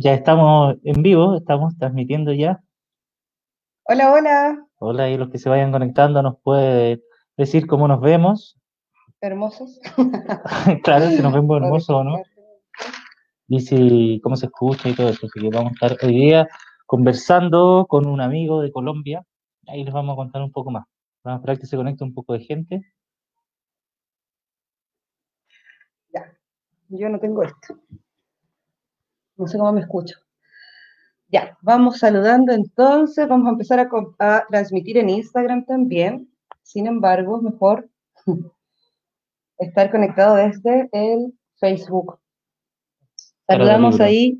Ya estamos en vivo, estamos transmitiendo ya. Hola, hola. Hola, y los que se vayan conectando nos puede decir cómo nos vemos. Hermosos. claro, si nos vemos hermosos o no. Y si, cómo se escucha y todo eso. Así que vamos a estar hoy día conversando con un amigo de Colombia. Ahí les vamos a contar un poco más. Vamos a esperar que se conecte un poco de gente. Ya, yo no tengo esto. No sé cómo me escucho. Ya, vamos saludando entonces. Vamos a empezar a, transmitir en Instagram también. Sin embargo, es mejor estar conectado desde el Facebook. Saludamos ahí.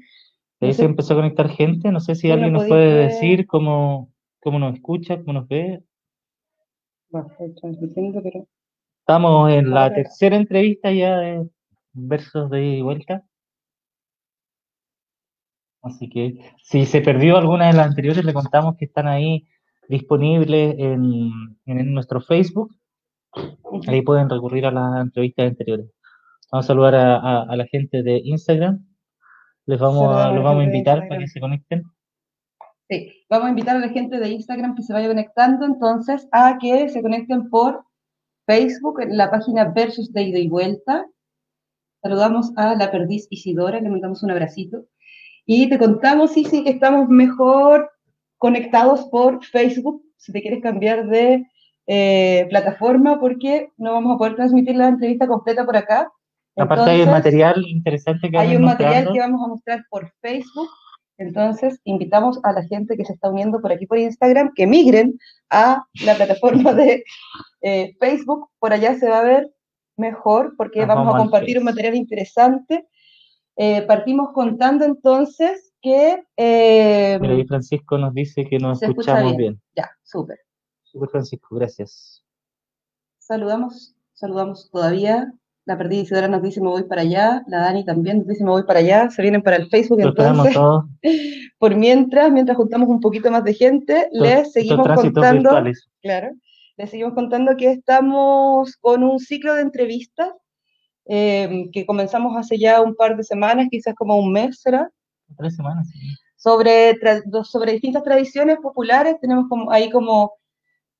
Ahí se empezó a conectar gente. No sé si alguien nos puede decir cómo, cómo nos escucha, cómo nos ve. Bueno, estoy transmitiendo, pero. Estamos en la tercera entrevista ya de versos de ida y vuelta. Así que si se perdió alguna de las anteriores, le contamos que están ahí disponibles en, nuestro Facebook. Ahí pueden recurrir a las entrevistas anteriores. Vamos a saludar a, la gente de Instagram. Les vamos a, los vamos a invitar para que se conecten. Sí, vamos a invitar a la gente de Instagram que se vaya conectando entonces a que se conecten por Facebook en la página Versus de ida y vuelta. Saludamos a la perdiz Isidora, le mandamos un abracito. Y te contamos, sí, sí, que estamos mejor conectados por Facebook, si te quieres cambiar de eh, plataforma, porque no vamos a poder transmitir la entrevista completa por acá. Aparte hay un material interesante que Hay un material que vamos a mostrar por Facebook. Entonces, invitamos a la gente que se está uniendo por aquí por Instagram que migren a la plataforma de eh, Facebook. Por allá se va a ver mejor porque vamos, a compartir un material interesante eh, partimos contando entonces que... Eh, Mira, Francisco nos dice que nos escuchamos bien. Ya, súper. Súper Francisco, gracias. Saludamos, saludamos todavía. La perdida Isidora nos dice me voy para allá, la Dani también nos dice me voy para allá, se vienen para el Facebook entonces. Todos. Por mientras, mientras juntamos un poquito más de gente, les seguimos contando. Claro, les seguimos contando que estamos con un ciclo de entrevistas Em, que comenzamos hace ya un par de semanas, quizás como un mes, ¿será? Tres semanas, sí. Sobre, sobre distintas tradiciones populares, tenemos como, ahí como,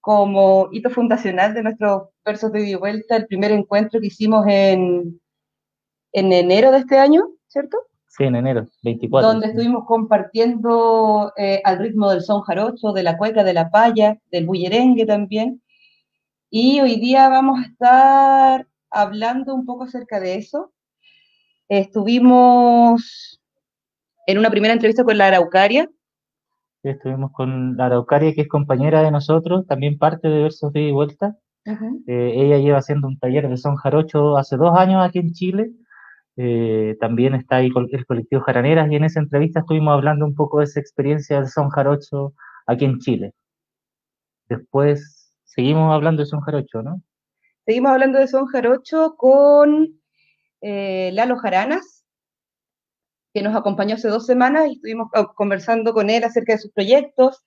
como hito fundacional de nuestros versos de vuelta el primer encuentro que hicimos en, en enero de este año, ¿cierto? Sí, en enero, 24. Donde estuvimos compartiendo eh, al ritmo del son jarocho, de la cueca, de la paya, del bullerengue también. Y hoy día vamos a estar hablando un poco acerca de eso. Estuvimos en una primera entrevista con la Araucaria. estuvimos con la Araucaria, que es compañera de nosotros, también parte de Versos de Vuelta. Eh, ella lleva haciendo un taller de son jarocho hace dos años aquí en Chile. Eh, también está ahí el colectivo Jaraneras y en esa entrevista estuvimos hablando un poco de esa experiencia de son jarocho aquí en Chile. Después seguimos hablando de son jarocho, ¿no? Seguimos hablando de Son Jarocho con eh, Lalo Jaranas, que nos acompañó hace dos semanas y estuvimos conversando con él acerca de sus proyectos,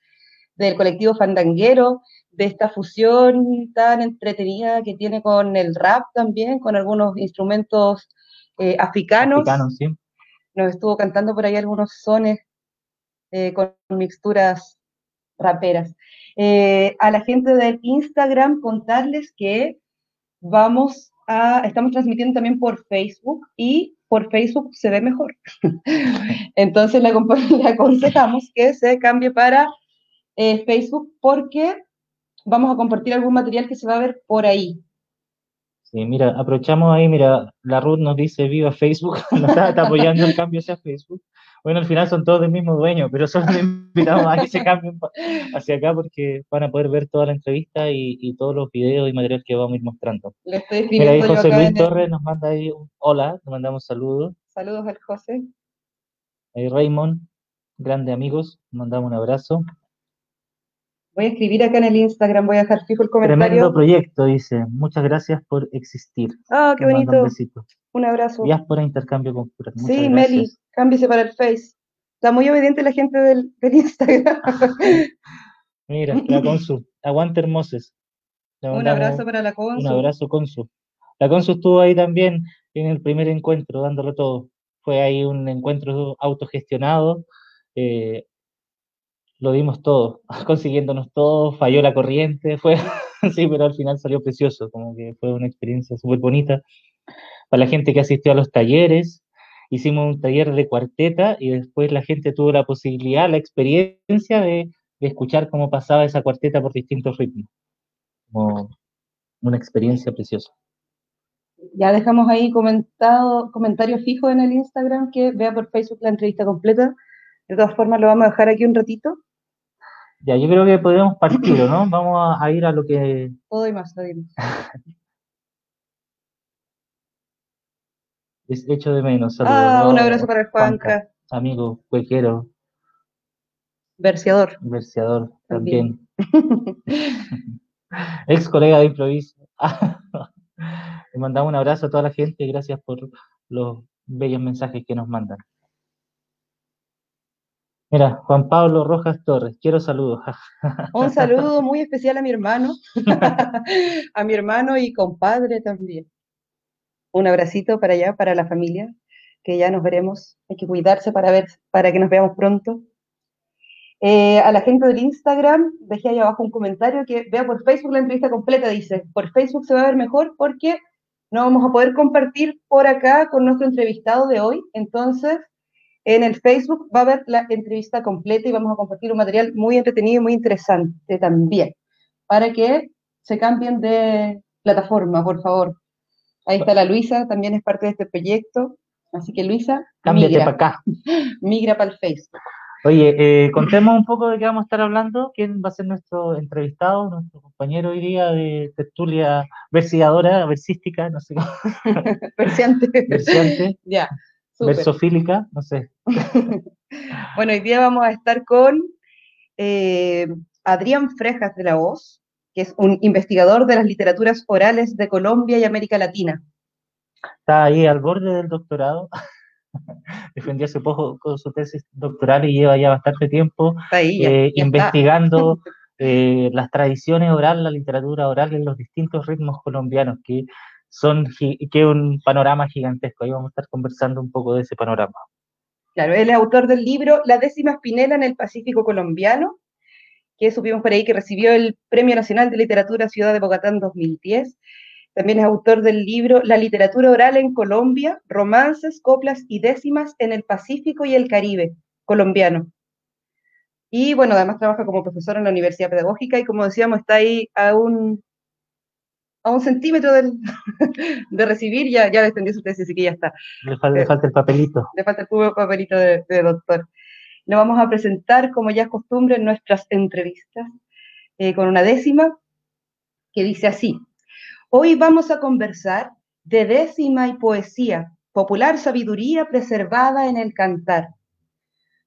del colectivo Fandanguero, de esta fusión tan entretenida que tiene con el rap también, con algunos instrumentos eh, africanos. Nos estuvo cantando por ahí algunos sones eh, con mixturas raperas. a la gente del Instagram contarles que vamos a, estamos transmitiendo también por Facebook y por Facebook se ve mejor. Entonces le, aconsejamos que se cambie para eh, Facebook porque vamos a compartir algún material que se va a ver por ahí. Sí, mira, aprovechamos ahí, mira, la Ruth nos dice viva Facebook, nos está, apoyando el cambio hacia Facebook. Bueno, al final son todos del mismo dueño, pero solo le invitamos a que se cambien hacia acá porque van a poder ver toda la entrevista y, todos los videos y materiales que vamos a ir mostrando. Mira, ahí José Luis Torres nos manda ahí un hola, nos mandamos saludos. Saludos al José. Ahí Raymond, grande amigos, mandamos un abrazo. Voy a escribir acá en el Instagram, voy a dejar fijo el comentario. Tremendo proyecto, dice. Muchas gracias por existir. Ah, qué bonito. Un, besito. un abrazo. Diáspora Intercambio Cultural. sí, Meli, cámbiese para el Face. Está muy obediente la gente del, Instagram. Mira, la Consu. Aguante Hermoses. Un abrazo para la Consu. Un abrazo, Consu. La Consu estuvo ahí también en el primer encuentro, dándolo todo. fue ahí un encuentro autogestionado. Eh, lo dimos todo, consiguiéndonos todo, falló la corriente, fue sí, pero al final salió precioso, como que fue una experiencia súper bonita. Para la gente que asistió a los talleres, hicimos un taller de cuarteta y después la gente tuvo la posibilidad, la experiencia de, de escuchar cómo pasaba esa cuarteta por distintos ritmos. Como una experiencia preciosa. Ya dejamos ahí comentado, comentario fijo en el Instagram que vea por Facebook la entrevista completa. De todas formas, lo vamos a dejar aquí un ratito. Ya, yo creo que podemos partir, ¿no? Vamos a, ir a lo que... Todo y más, todo y más. es hecho de menos. Saludos. Ah, un abrazo para Juanca. Amigo, cuequero. Verseador. Verseador, también. Ex colega de improviso. Le mandamos un abrazo a toda la gente y gracias por los bellos mensajes que nos mandan. Mira, Juan Pablo Rojas Torres, quiero saludos. Un saludo muy especial a mi hermano, a mi hermano y compadre también. Un abracito para allá, para la familia, que ya nos veremos. Hay que cuidarse para ver, para que nos veamos pronto. Eh, a la gente del Instagram, dejé ahí abajo un comentario que vea por Facebook la entrevista completa, dice, por Facebook se va a ver mejor porque no vamos a poder compartir por acá con nuestro entrevistado de hoy, entonces en el Facebook va a haber la entrevista completa y vamos a compartir un material muy entretenido y muy interesante también, para que se cambien de plataforma, por favor. Ahí está la Luisa, también es parte de este proyecto. Así que Luisa, cámbiate para acá. Migra para el Facebook. Oye, eh, contemos un poco de qué vamos a estar hablando. ¿Quién va a ser nuestro entrevistado, nuestro compañero hoy día de tertulia versiadora, versística, no sé cómo? Versiante. Versiante. ya. Versofílica, no sé. bueno, hoy día vamos a estar con eh, Adrián Frejas de la Voz, que es un investigador de las literaturas orales de Colombia y América Latina. Está ahí al borde del doctorado. Defendió hace poco con su tesis doctoral y lleva ya bastante tiempo eh, investigando eh, las tradiciones orales, la literatura oral en los distintos ritmos colombianos, que son que un panorama gigantesco. Ahí vamos a estar conversando un poco de ese panorama. Claro, él es autor del libro La décima espinela en el Pacífico colombiano, que supimos por ahí que recibió el Premio Nacional de Literatura Ciudad de Bogotá en 2010. También es autor del libro La literatura oral en Colombia, romances, coplas y décimas en el Pacífico y el Caribe colombiano. Y bueno, además trabaja como profesor en la Universidad Pedagógica y como decíamos, está ahí a un a un centímetro de recibir, ya, ya defendió su tesis, así que ya está. Le falta, el papelito. Le falta el papelito de, doctor. Lo vamos a presentar, como ya es costumbre, en nuestras entrevistas, eh, con una décima que dice así. Hoy vamos a conversar de décima y poesía, popular sabiduría preservada en el cantar.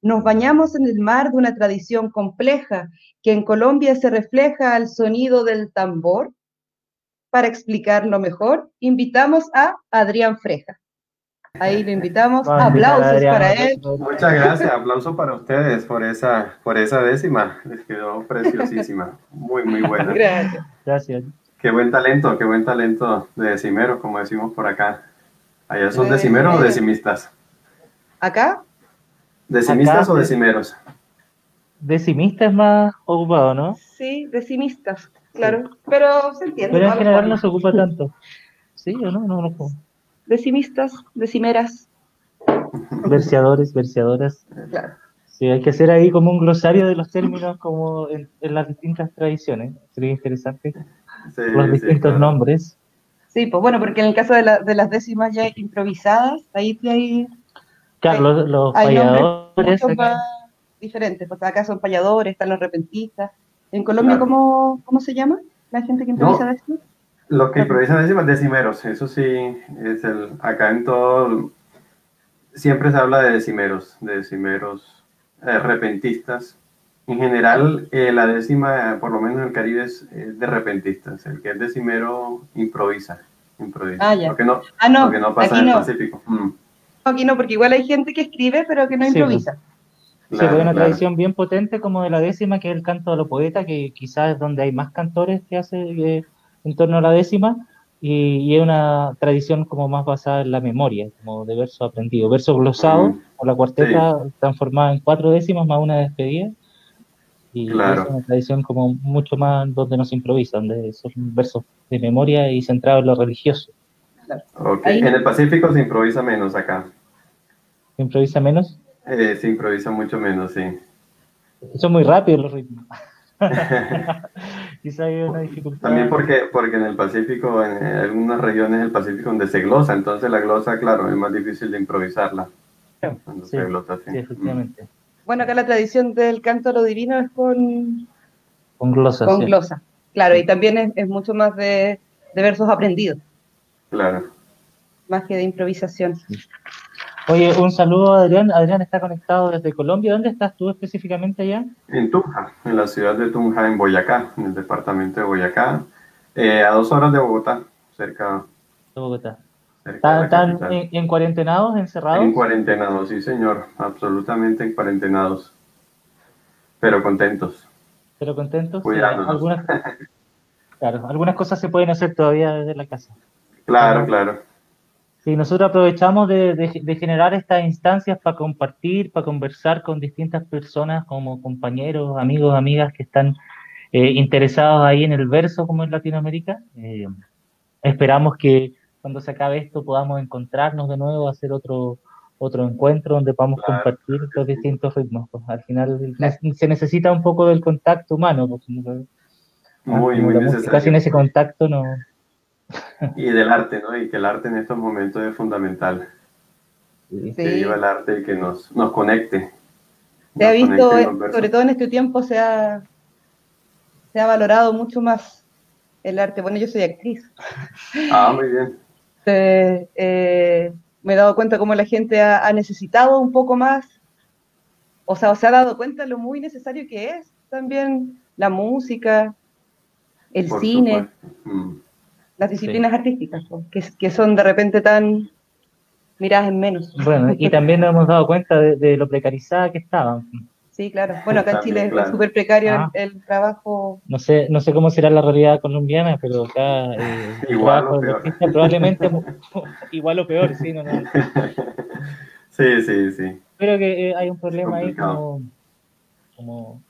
Nos bañamos en el mar de una tradición compleja que en Colombia se refleja al sonido del tambor para explicarlo mejor, invitamos a Adrián Freja. Ahí lo invitamos. Aplausos para él. Muchas gracias. Aplauso para ustedes por esa, por esa décima. Les quedó preciosísima. Muy, muy buena. Gracias. Gracias. Qué buen talento, qué buen talento de decimeros, como decimos por acá. ¿Allá son decimeros o decimistas? ¿Acá? ¿Decimistas o decimeros? Decimistas más ocupado, ¿no? Sí, decimistas. Claro, pero se entiende. Pero en general no se ocupa tanto. ¿Sí o no? No, no. Decimistas, decimeras. Verseadores, verseadoras. Claro. Sí, hay que hacer ahí como un glosario de los términos como en, las distintas tradiciones. Sería interesante. los distintos nombres. Sí, pues bueno, porque en el caso de, las décimas ya improvisadas, ahí hay... Claro, los, falladores. diferentes, pues acá son falladores, están los repentistas ¿En Colombia ¿cómo, cómo, se llama la gente que improvisa no, Los que improvisan décimas, decimeros, eso sí, es el, acá en todo, siempre se habla de decimeros, de decimeros eh, repentistas. En general, eh, la décima, por lo menos en el Caribe, es, de repentistas. El que es decimero improvisa. improvisa. Ah, ya. Porque no, ah, no, porque no pasa en el Pacífico. Mm. Aquí no, porque igual hay gente que escribe, pero que no pues. improvisa. Se ve una tradición bien potente como de la décima, que es el canto de los poetas, que quizás es donde hay más cantores que hace en torno a la décima, y, es una tradición como más basada en la memoria, como de verso aprendido. Verso glosado, o la cuarteta transformada en cuatro décimas más una despedida. Y es una tradición como mucho más donde no se improvisa, donde son versos de memoria y centrados en lo religioso. En el Pacífico se improvisa menos acá. ¿Se improvisa menos? Eh, se improvisa mucho menos, sí. Son muy rápidos los ritmos. Quizá hay una dificultad. También porque, porque en el Pacífico, en algunas regiones del Pacífico donde se glosa, entonces la glosa, claro, es más difícil de improvisarla. sí, efectivamente. Bueno, acá la tradición del canto a lo divino es con, con glosa. Con glosa, claro, y también es, mucho más de, de, versos aprendidos. Claro. Más que de improvisación. Oye, un saludo a Adrián. Adrián está conectado desde Colombia. ¿Dónde estás tú específicamente allá? En Tunja, en la ciudad de Tunja, en Boyacá, en el departamento de Boyacá, eh, a dos horas de Bogotá, cerca de Bogotá. ¿Están en, cuarentenados, encerrados? En cuarentenados, sí, señor, absolutamente en cuarentenados. Pero contentos. Pero contentos. Algunas, claro, algunas cosas se pueden hacer todavía desde la casa. Claro, claro. Sí, nosotros aprovechamos de, generar estas instancias para compartir, para conversar con distintas personas como compañeros, amigos, amigas que están eh, interesados ahí en el verso como en Latinoamérica. Eh, esperamos que cuando se acabe esto podamos encontrarnos de nuevo, hacer otro, otro encuentro donde podamos compartir los distintos ritmos. Pues, al final se necesita un poco del contacto humano. Pues, muy, muy necesario. sin ese contacto no, y del arte, ¿no? Y que el arte en estos momentos es fundamental. Que viva el arte y que nos, nos conecte. Se ha visto, sobre todo en este tiempo, se ha, se ha valorado mucho más el arte. Bueno, yo soy actriz. Ah, muy bien. Eh, me he dado cuenta cómo la gente ha, necesitado un poco más, o sea, se ha dado cuenta de lo muy necesario que es también la música, el cine. Mm las disciplinas artísticas, que, que, son de repente tan miradas en menos. Bueno, y también nos hemos dado cuenta de, lo precarizada que estaban. Sí, claro. Bueno, acá en Chile es súper precario ah. el, trabajo. No sé, no sé cómo será la realidad colombiana, pero acá eh, igual o peor. probablemente igual o peor, sí, no, Sí, sí, sí. Creo que eh, hay un problema ahí como, como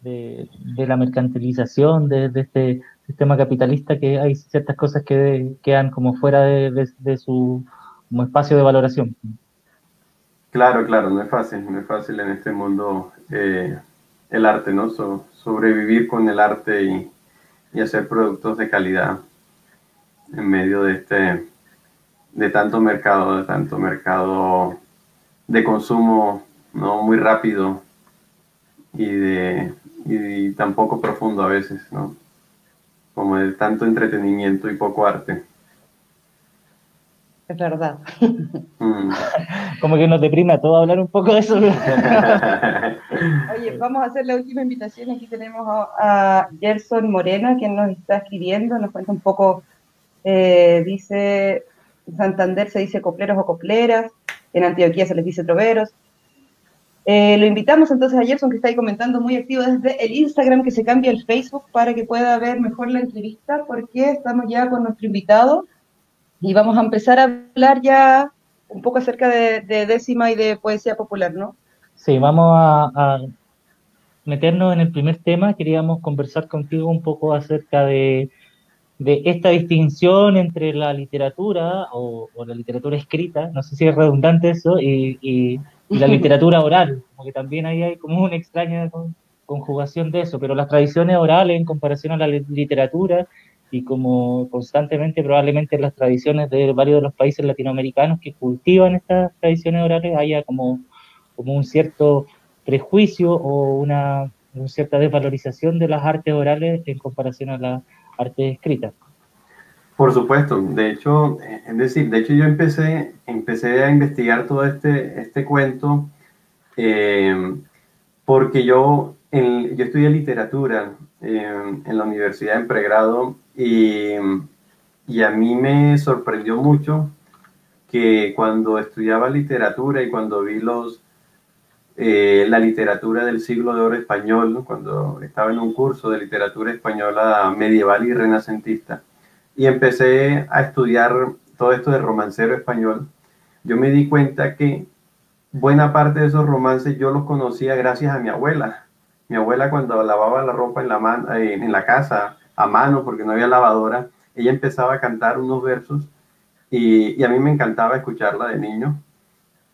de, de, la mercantilización de, de este sistema capitalista que hay ciertas cosas que quedan como fuera de, su espacio de valoración. Claro, claro, no es fácil, no es fácil en este mundo eh, el arte, ¿no? sobrevivir con el arte y, hacer productos de calidad en medio de este de tanto mercado, de tanto mercado de consumo no muy rápido y de y tan poco profundo a veces, ¿no? Como de tanto entretenimiento y poco arte. Es verdad. Mm. Como que nos deprime a todos hablar un poco de eso. Oye, vamos a hacer la última invitación. Aquí tenemos a, Gerson Morena, quien nos está escribiendo, nos cuenta un poco, eh, dice, en Santander se dice copleros o copleras, en Antioquía se les dice troveros, eh, lo invitamos entonces a Gerson, que está ahí comentando muy activo desde el Instagram, que se cambia el Facebook para que pueda ver mejor la entrevista, porque estamos ya con nuestro invitado y vamos a empezar a hablar ya un poco acerca de, décima y de poesía popular, ¿no? Sí, vamos a, meternos en el primer tema. Queríamos conversar contigo un poco acerca de, esta distinción entre la literatura o, la literatura escrita, no sé si es redundante eso, y la literatura oral, porque también ahí hay como una extraña conjugación de eso, pero las tradiciones orales en comparación a la literatura y como constantemente probablemente en las tradiciones de varios de los países latinoamericanos que cultivan estas tradiciones orales haya como, como un cierto prejuicio o una, una cierta desvalorización de las artes orales en comparación a las artes escritas. Por supuesto, de hecho, eh, es decir, de hecho yo empecé, empecé a investigar todo este, este cuento eh, porque yo, yo estudié literatura eh, en la universidad en pregrado y, y, a mí me sorprendió mucho que cuando estudiaba literatura y cuando vi los, la literatura del siglo de oro español, cuando estaba en un curso de literatura española medieval y renacentista, y empecé a estudiar todo esto de romancero español, yo me di cuenta que buena parte de esos romances yo los conocía gracias a mi abuela. Mi abuela cuando lavaba la ropa en la, eh, en la casa a mano porque no había lavadora, ella empezaba a cantar unos versos y, a mí me encantaba escucharla de niño.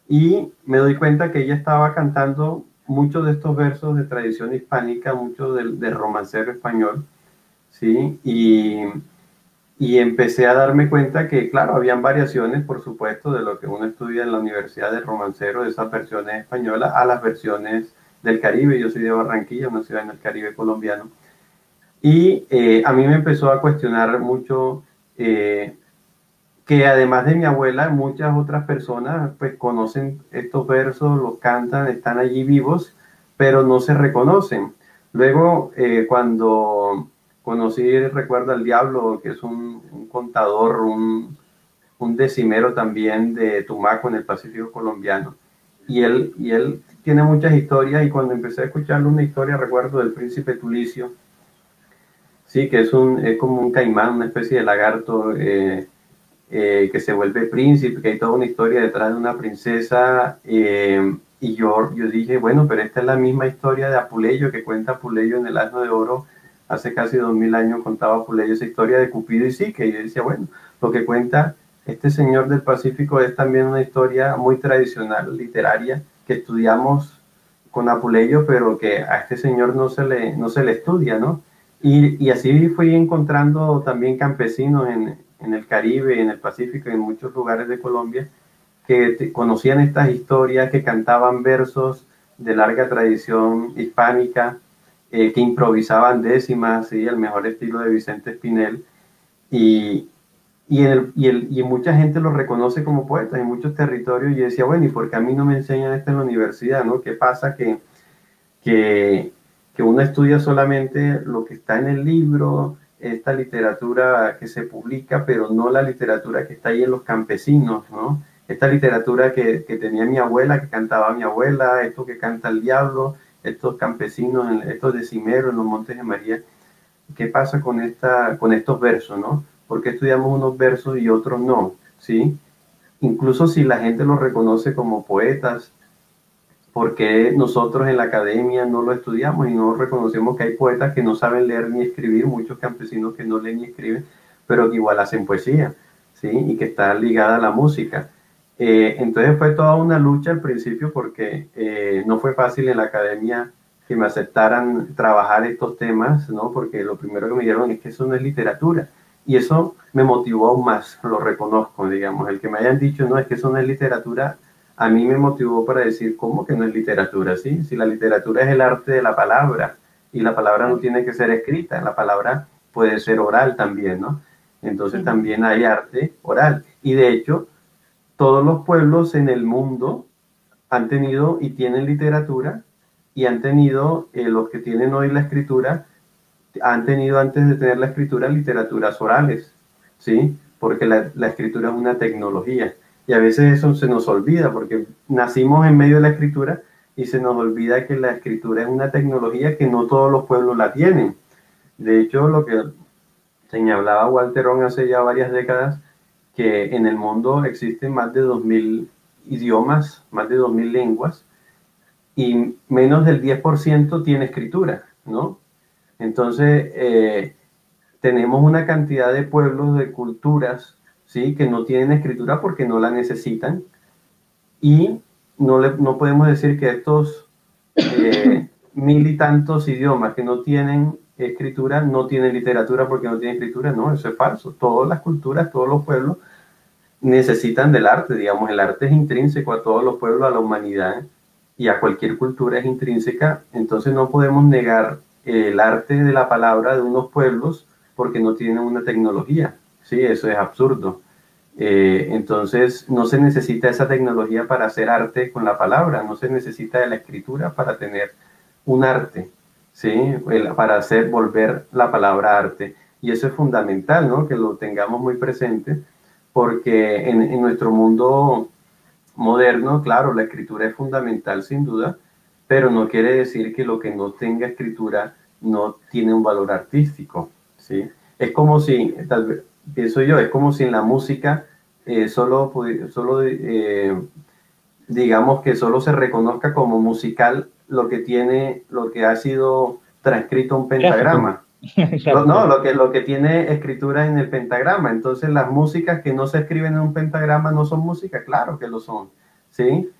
Y me doy cuenta que ella estaba cantando muchos de estos versos de tradición hispánica, muchos del, del romancero español, ¿sí? Y, y empecé a darme cuenta que, claro, habían variaciones, por supuesto, de lo que uno estudia en la Universidad de Romancero, de esas versiones españolas, a las versiones del Caribe. Yo soy de Barranquilla, una ciudad en el Caribe colombiano. Y eh, a mí me empezó a cuestionar mucho eh, que además de mi abuela, muchas otras personas pues conocen estos versos, los cantan, están allí vivos, pero no se reconocen. Luego, eh, cuando conocí, recuerdo al Diablo, que es un, contador, un, un, decimero también de Tumaco en el Pacífico colombiano. Y él, y él tiene muchas historias y cuando empecé a escucharle una historia, recuerdo del príncipe Tulicio, sí, que es, un, es como un caimán, una especie de lagarto eh, eh, que se vuelve príncipe, que hay toda una historia detrás de una princesa. Eh, y yo, yo dije, bueno, pero esta es la misma historia de Apuleyo que cuenta Apuleyo en el Asno de Oro hace casi dos mil años contaba Puleyo esa historia de Cupido y sí, que yo decía, bueno, lo que cuenta este señor del Pacífico es también una historia muy tradicional, literaria, que estudiamos con Apuleyo, pero que a este señor no se le, no se le estudia, ¿no? Y, y así fui encontrando también campesinos en, en, el Caribe, en el Pacífico, en muchos lugares de Colombia, que conocían estas historias, que cantaban versos de larga tradición hispánica, eh, que improvisaban décimas, ¿sí? el mejor estilo de Vicente Espinel, y, y, el, y, el, y, mucha gente lo reconoce como poeta en muchos territorios, y decía, bueno, ¿y por qué a mí no me enseñan esto en la universidad? ¿no? ¿Qué pasa que, que, que uno estudia solamente lo que está en el libro, esta literatura que se publica, pero no la literatura que está ahí en los campesinos, ¿no? Esta literatura que, que tenía mi abuela, que cantaba mi abuela, esto que canta el diablo, estos campesinos, estos decimeros en los Montes de María, ¿qué pasa con, esta, con estos versos, no? ¿Por qué estudiamos unos versos y otros no? ¿Sí? Incluso si la gente los reconoce como poetas, ¿por qué nosotros en la academia no lo estudiamos y no reconocemos que hay poetas que no saben leer ni escribir, muchos campesinos que no leen ni escriben, pero que igual hacen poesía, ¿sí? Y que está ligada a la música. Eh, entonces fue toda una lucha al principio porque eh, no fue fácil en la academia que me aceptaran trabajar estos temas, ¿no? Porque lo primero que me dijeron es que eso no es literatura. Y eso me motivó aún más, lo reconozco, digamos. El que me hayan dicho, no, es que eso no es literatura, a mí me motivó para decir, ¿cómo que no es literatura? ¿sí? Si la literatura es el arte de la palabra y la palabra no tiene que ser escrita, la palabra puede ser oral también, ¿no? Entonces también hay arte oral. Y de hecho, todos los pueblos en el mundo han tenido y tienen literatura y han tenido, eh, los que tienen hoy la escritura, han tenido antes de tener la escritura literaturas orales, ¿sí? Porque la, la, escritura es una tecnología y a veces eso se nos olvida porque nacimos en medio de la escritura y se nos olvida que la escritura es una tecnología que no todos los pueblos la tienen. De hecho, lo que señalaba Walterón hace ya varias décadas, que en el mundo existen más de 2.000 idiomas, más de 2.000 lenguas, y menos del 10% tiene escritura, ¿no? Entonces, eh, tenemos una cantidad de pueblos, de culturas, ¿sí? Que no tienen escritura porque no la necesitan, y no, le, no podemos decir que estos eh, mil y tantos idiomas que no tienen escritura no tienen literatura porque no tienen escritura, no, eso es falso. Todas las culturas, todos los pueblos necesitan del arte, digamos, el arte es intrínseco a todos los pueblos, a la humanidad y a cualquier cultura es intrínseca, entonces no podemos negar el arte de la palabra de unos pueblos porque no tienen una tecnología, ¿sí? Eso es absurdo. Eh, entonces no se necesita esa tecnología para hacer arte con la palabra, no se necesita de la escritura para tener un arte, ¿sí? para hacer volver la palabra arte. Y eso es fundamental, ¿no? Que lo tengamos muy presente porque en, nuestro mundo moderno, claro, la escritura es fundamental sin duda, pero no quiere decir que lo que no tenga escritura no tiene un valor artístico, ¿sí? Es como si, tal vez, pienso yo, es como si en la música eh, solo, solo eh, digamos que solo se reconozca como musical lo que tiene, lo que ha sido transcrito un pentagrama. no, lo que, lo que tiene escritura en el pentagrama. Entonces, las músicas que no se escriben en un pentagrama no son música, claro que lo son. ¿sí?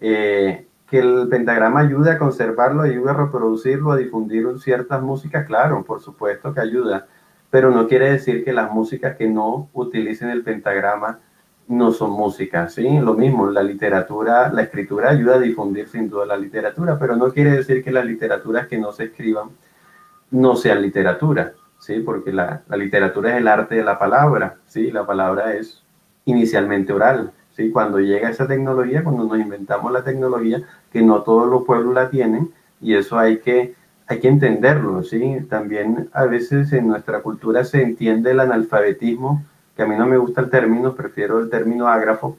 Eh, que el pentagrama ayude a conservarlo, ayude a reproducirlo, a difundir ciertas músicas, claro, por supuesto que ayuda, pero no quiere decir que las músicas que no utilicen el pentagrama no son músicas, ¿sí? Lo mismo, la literatura, la escritura ayuda a difundir sin duda la literatura, pero no quiere decir que las literaturas que no se escriban no sean literatura, ¿sí? Porque la, la literatura es el arte de la palabra, ¿sí? La palabra es inicialmente oral, ¿sí? Cuando llega esa tecnología, cuando nos inventamos la tecnología, que no todos los pueblos la tienen, y eso hay que, hay que entenderlo, ¿sí? También a veces en nuestra cultura se entiende el analfabetismo a mí no me gusta el término, prefiero el término ágrafo,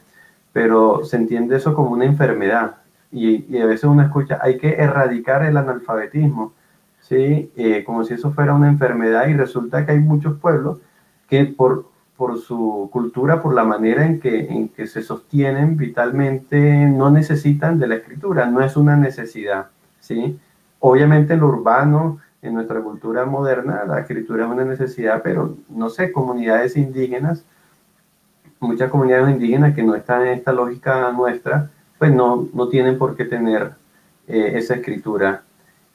pero se entiende eso como una enfermedad. Y, a veces uno escucha, hay que erradicar el analfabetismo, ¿sí? Eh, como si eso fuera una enfermedad y resulta que hay muchos pueblos que por, por su cultura, por la manera en que, en que se sostienen vitalmente, no necesitan de la escritura, no es una necesidad, ¿sí? Obviamente en lo urbano en nuestra cultura moderna la escritura es una necesidad, pero no sé, comunidades indígenas, muchas comunidades indígenas que no están en esta lógica nuestra, pues no, no tienen por qué tener eh, esa escritura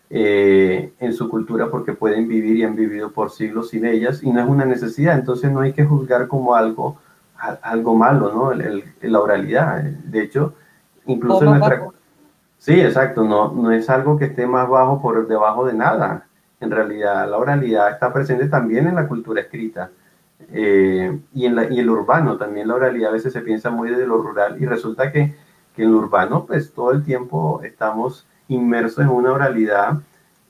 eh, en su cultura porque pueden vivir y han vivido por siglos sin ellas y no es una necesidad, entonces no hay que juzgar como algo, algo malo, ¿no? la oralidad. De hecho, incluso en nuestra... Sí, exacto, no, no es algo que esté más bajo por debajo de nada en realidad la oralidad está presente también en la cultura escrita eh, y, en la, y el urbano también. La oralidad a veces se piensa muy desde lo rural y resulta que, que en lo urbano pues todo el tiempo estamos inmersos en una oralidad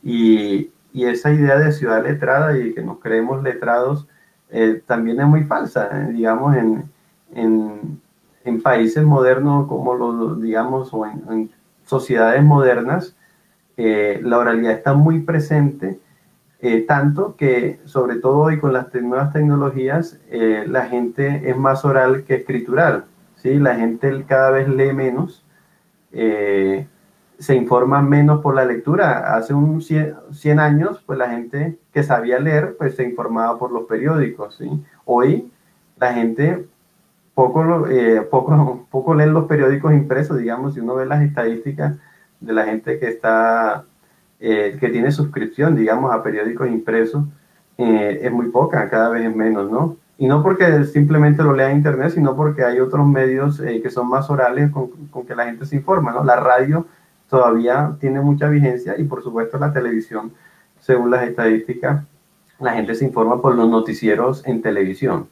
y, y esa idea de ciudad letrada y que nos creemos letrados eh, también es muy falsa, eh, digamos, en, en, en, países modernos como los, digamos, o en, en sociedades modernas, eh, la oralidad está muy presente, eh, tanto que sobre todo hoy con las nuevas tecnologías eh, la gente es más oral que escritural, ¿sí? la gente cada vez lee menos, se informa menos por la lectura. Hace un 100, años, pues la gente que sabía leer, pues se informaba por los periódicos. Hoy la gente poco, poco, poco lee los periódicos impresos, digamos, si uno ve las estadísticas de la gente que está, eh, que tiene suscripción, digamos, a periódicos impresos, eh, es muy poca, cada vez es menos, ¿no? Y no porque simplemente lo lea en internet, sino porque hay otros medios eh, que son más orales con, con, que la gente se informa, ¿no? La radio todavía tiene mucha vigencia y por supuesto la televisión, según las estadísticas, la gente se informa por los noticieros en televisión,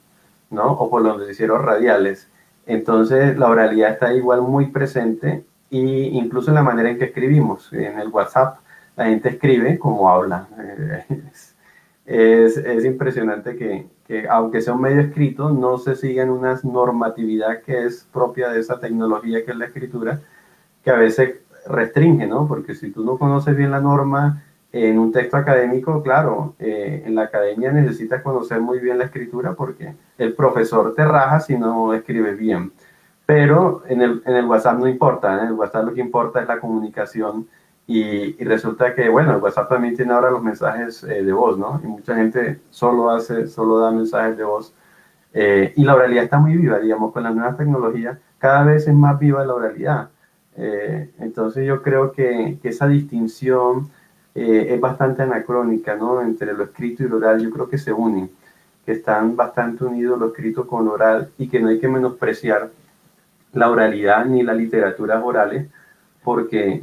¿no? O por los noticieros radiales. Entonces la oralidad está igual muy presente y incluso en la manera en que escribimos. En el WhatsApp la gente escribe como habla. Es, es impresionante que, que, aunque sea un medio escrito, no se sigan una normatividad que es propia de esa tecnología que es la escritura, que a veces restringe, ¿no? Porque si tú no conoces bien la norma en un texto académico, claro, eh, en la academia necesitas conocer muy bien la escritura porque el profesor te raja si no escribes bien. Pero en el, en el WhatsApp no importa, en el WhatsApp lo que importa es la comunicación y, y, resulta que, bueno, el WhatsApp también tiene ahora los mensajes eh, de voz, ¿no? Y mucha gente solo hace, solo da mensajes de voz. Eh, y la oralidad está muy viva, digamos, con las nuevas tecnologías, cada vez es más viva la oralidad. Eh, entonces yo creo que, que esa distinción es bastante anacrónica, ¿no? Entre lo escrito y lo oral, yo creo que se unen, que están bastante unidos lo escrito con lo oral y que no hay que menospreciar la oralidad ni las literaturas orales, porque,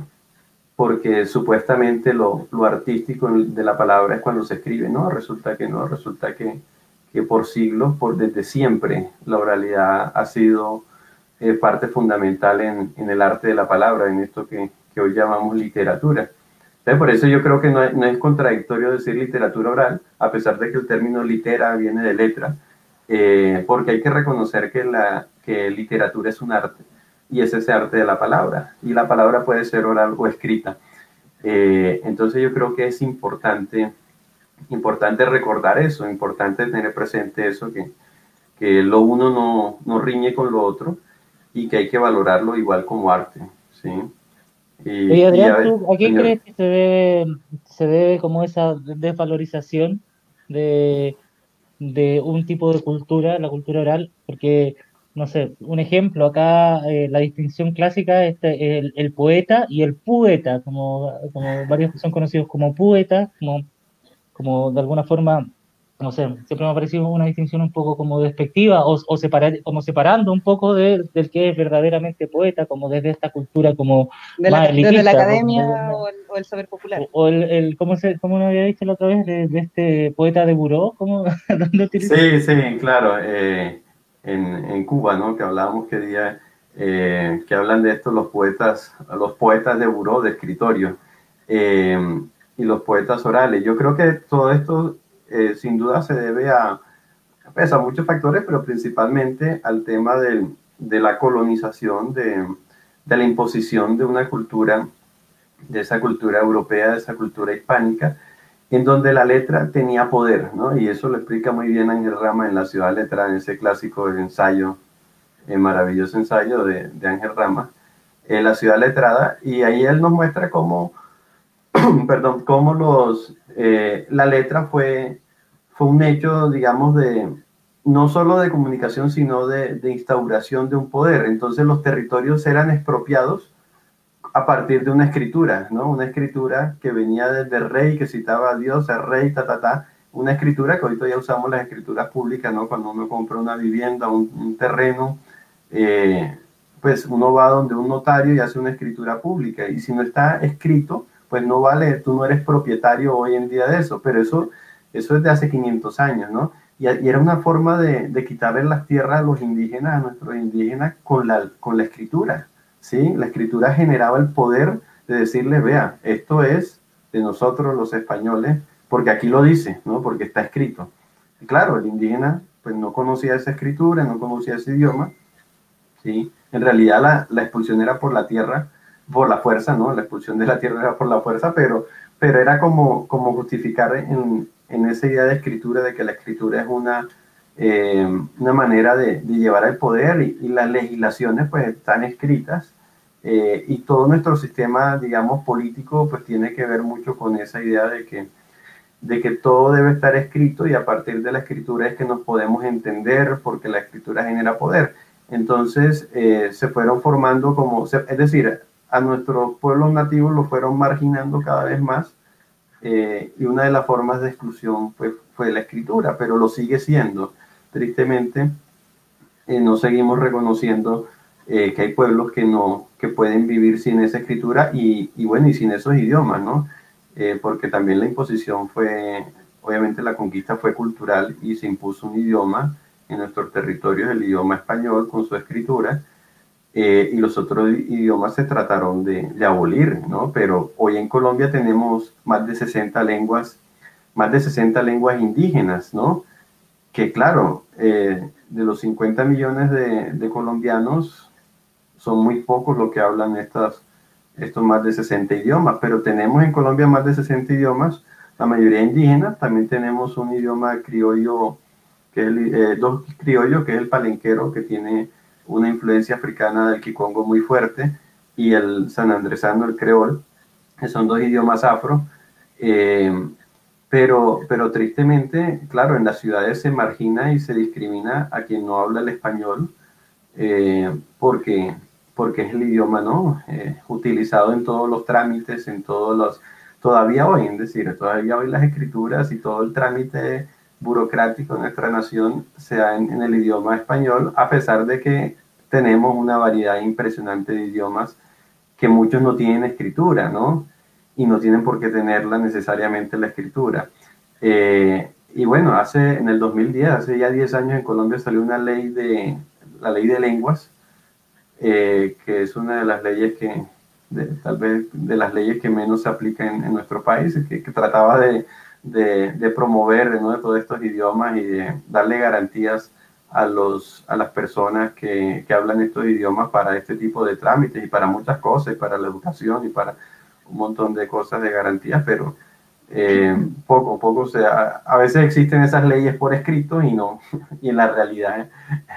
porque supuestamente lo, lo, artístico de la palabra es cuando se escribe, ¿no? Resulta que no, resulta que, que por siglos, por desde siempre, la oralidad ha sido eh, parte fundamental en, en, el arte de la palabra, en esto que, que hoy llamamos literatura. Entonces, por eso yo creo que no, no, es contradictorio decir literatura oral, a pesar de que el término litera viene de letra, eh, porque hay que reconocer que la, que literatura es un arte y es ese arte de la palabra y la palabra puede ser oral o escrita. Eh, entonces yo creo que es importante, importante recordar eso, importante tener presente eso, que, que lo uno no, no riñe con lo otro y que hay que valorarlo igual como arte, ¿sí? Y, Adrián, ¿a qué crees que se debe, se debe como esa desvalorización de, de un tipo de cultura, la cultura oral? Porque, no sé, un ejemplo, acá eh, la distinción clásica es este, el, el, poeta y el poeta, como, como varios son conocidos como poetas, como, como de alguna forma no sé, siempre me ha parecido una distinción un poco como despectiva o, o separar, como separando un poco del que es verdaderamente poeta, como desde esta cultura como de la, desde la academia o, el, saber popular. O, el, el ¿cómo, se, ¿cómo me había dicho la otra vez? De, este poeta de buró, ¿cómo? sí, sí, claro, eh, en, en, Cuba, ¿no? Que hablábamos que día, eh, que hablan de esto los poetas, los poetas de buró, de escritorio. Eh, y los poetas orales. Yo creo que todo esto eh, sin duda se debe a, pues, a muchos factores, pero principalmente al tema de la colonización, de, de, la imposición de una cultura, de esa cultura europea, de esa cultura hispánica, en donde la letra tenía poder, ¿no? Y eso lo explica muy bien Ángel Rama en La Ciudad Letra, en ese clásico ensayo, el maravilloso ensayo de, de Ángel Rama, en La Ciudad Letrada, y ahí él nos muestra cómo, perdón, cómo los, eh, la letra fue fue un hecho, digamos, de no solo de comunicación, sino de, instauración de un poder. Entonces los territorios eran expropiados a partir de una escritura, ¿no? Una escritura que venía desde rey, que citaba a Dios, el rey, ta, ta, ta. Una escritura que ahorita ya usamos las escrituras públicas, ¿no? Cuando uno compra una vivienda, un, terreno, eh, pues uno va donde un notario y hace una escritura pública. Y si no está escrito, pues no vale, tú no eres propietario hoy en día de eso. Pero eso eso es de hace 500 años, ¿no? Y, era una forma de, de, quitarle las tierras a los indígenas, a nuestros indígenas, con la, con la escritura, ¿sí? La escritura generaba el poder de decirles, vea, esto es de nosotros los españoles, porque aquí lo dice, ¿no? Porque está escrito. Claro, el indígena pues no conocía esa escritura, no conocía ese idioma, ¿sí? En realidad la, la expulsión era por la tierra, por la fuerza, ¿no? La expulsión de la tierra era por la fuerza, pero, pero era como, como justificar en, en esa idea de escritura, de que la escritura es una, eh, una manera de, llevar al poder y, las legislaciones pues están escritas eh, y todo nuestro sistema, digamos, político pues tiene que ver mucho con esa idea de que, de que todo debe estar escrito y a partir de la escritura es que nos podemos entender porque la escritura genera poder. Entonces eh, se fueron formando como, es decir, a nuestros pueblos nativos los fueron marginando cada vez más eh, y una de las formas de exclusión fue, fue la escritura, pero lo sigue siendo. Tristemente, eh, no seguimos reconociendo eh, que hay pueblos que no que pueden vivir sin esa escritura y, y bueno, y sin esos idiomas, ¿no? porque también la imposición fue, obviamente la conquista fue cultural y se impuso un idioma en nuestros territorios, el idioma español con su escritura, eh, y los otros idiomas se trataron de, de, abolir, ¿no? Pero hoy en Colombia tenemos más de 60 lenguas, más de 60 lenguas indígenas, ¿no? Que claro, eh, de los 50 millones de, de, colombianos, son muy pocos los que hablan estas, estos más de 60 idiomas, pero tenemos en Colombia más de 60 idiomas, la mayoría indígenas, también tenemos un idioma criollo, que es eh, dos criollo, que es el palenquero, que tiene una influencia africana del Kikongo muy fuerte, y el sanandresano, el creol, que son dos idiomas afro. Eh, pero, pero tristemente, claro, en las ciudades se margina y se discrimina a quien no habla el español, eh, porque, porque es el idioma ¿no? Eh, utilizado en todos los trámites, en todos los... Todavía hoy, es decir, todavía hoy las escrituras y todo el trámite burocrático de nuestra nación se da en, el idioma español, a pesar de que tenemos una variedad impresionante de idiomas que muchos no tienen escritura, ¿no? Y no tienen por qué tenerla necesariamente la escritura. Eh, y bueno, hace en el 2010, hace ya 10 años en Colombia salió una ley de, la ley de lenguas, eh, que es una de las leyes que, tal vez de las leyes que menos se aplican en, nuestro país, que trataba de, de, promover ¿no? de todos estos idiomas y de darle garantías a, los, a las personas que, que, hablan estos idiomas para este tipo de trámites y para muchas cosas, para la educación y para un montón de cosas de garantías, pero Eh, poco, poco, o sea, a veces existen esas leyes por escrito y no, y en la realidad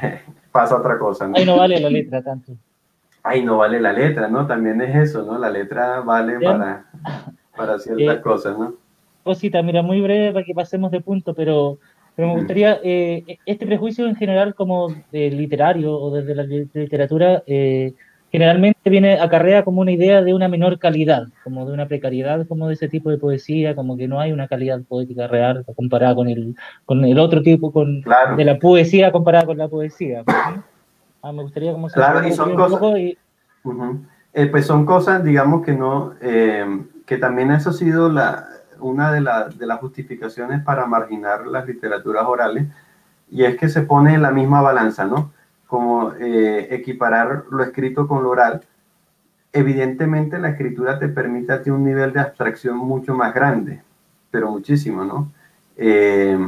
pasa otra cosa. ¿no? Ahí no vale la letra tanto. Ahí no vale la letra, ¿no? También es eso, ¿no? La letra vale para, para ciertas eh, cosas, ¿no? Cosita, mira, muy breve para que pasemos de punto, pero, pero me gustaría, eh, este prejuicio en general como de literario o desde la literatura, eh, generalmente viene acarrea como una idea de una menor calidad, como de una precariedad como de ese tipo de poesía, como que no hay una calidad poética real comparada con el, con el otro tipo, con de la poesía comparada con la poesía. Ah, me gustaría como claro, y son cosas, eh, pues son cosas, digamos que no, eh, que también eso ha sido la, una de, de las justificaciones para marginar las literaturas orales, y es que se pone en la misma balanza, ¿no? Como eh, equiparar lo escrito con lo oral, evidentemente la escritura te permite a ti un nivel de abstracción mucho más grande, pero muchísimo, ¿no? Eh,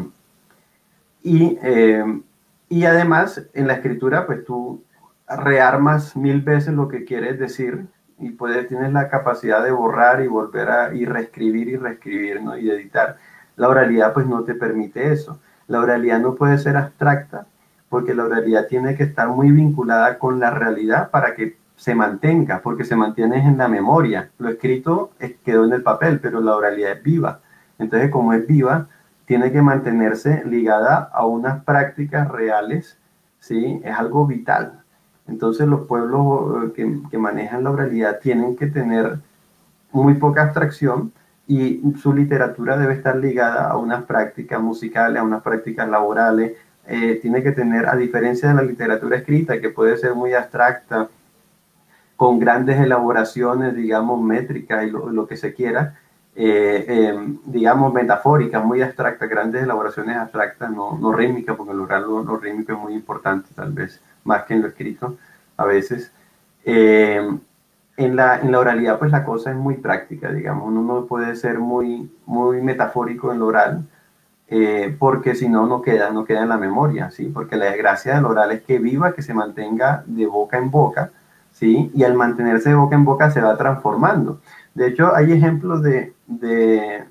y, eh, y, además en la escritura, pues tú rearmas mil veces lo que quieres decir y puedes, tienes la capacidad de borrar y volver a y reescribir y reescribir, ¿no? Y editar. La oralidad, pues no te permite eso. La oralidad no puede ser abstracta porque la oralidad tiene que estar muy vinculada con la realidad para que se mantenga, porque se mantiene en la memoria. Lo escrito quedó en el papel, pero la oralidad es viva. Entonces, como es viva, tiene que mantenerse ligada a unas prácticas reales, ¿sí? Es algo vital. Entonces, los pueblos eh, que, que manejan la oralidad tienen que tener muy poca abstracción y su literatura debe estar ligada a unas prácticas musicales, a unas prácticas laborales, eh, tiene que tener, a diferencia de la literatura escrita, que puede ser muy abstracta, con grandes elaboraciones, digamos, métricas y lo, que se quiera, eh, em, digamos, metafóricas, muy abstractas, grandes elaboraciones abstractas, no, no rítmicas, porque en oral lo, rítmico es muy importante, tal vez, más que en lo escrito, a veces. Em, en la, en la oralidad, pues la cosa es muy práctica, digamos, uno no puede ser muy, muy metafórico en lo oral, eh, porque si no, no queda, no queda en la memoria, ¿sí? Porque la desgracia del oral es que viva, que se mantenga de boca en boca, ¿sí? Y al mantenerse de boca en boca se va transformando. De hecho, hay ejemplos de, de,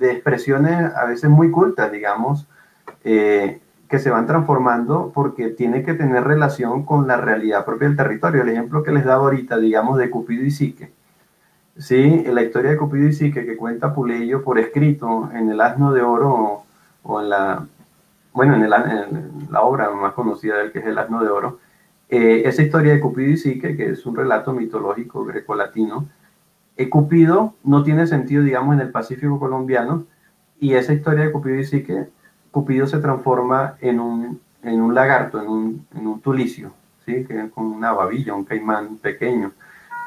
expresiones a veces muy cultas, digamos, eh, que se van transformando porque tiene que tener relación con la realidad propia del territorio. El ejemplo que les daba ahorita, digamos, de Cupido y Sique. Sí, la historia de Cupido y Sique que cuenta Puleyo por escrito en el Asno de Oro o en la, bueno, en, la obra más conocida del que es el Asno de Oro, eh, esa historia de Cupido y Psique, que es un relato mitológico grecolatino, eh, Cupido no tiene sentido, digamos, en el Pacífico colombiano, y esa historia de Cupido y Psique, Cupido se transforma en un, en un lagarto, en un, en un tulicio, ¿sí? que con una babilla, un caimán pequeño.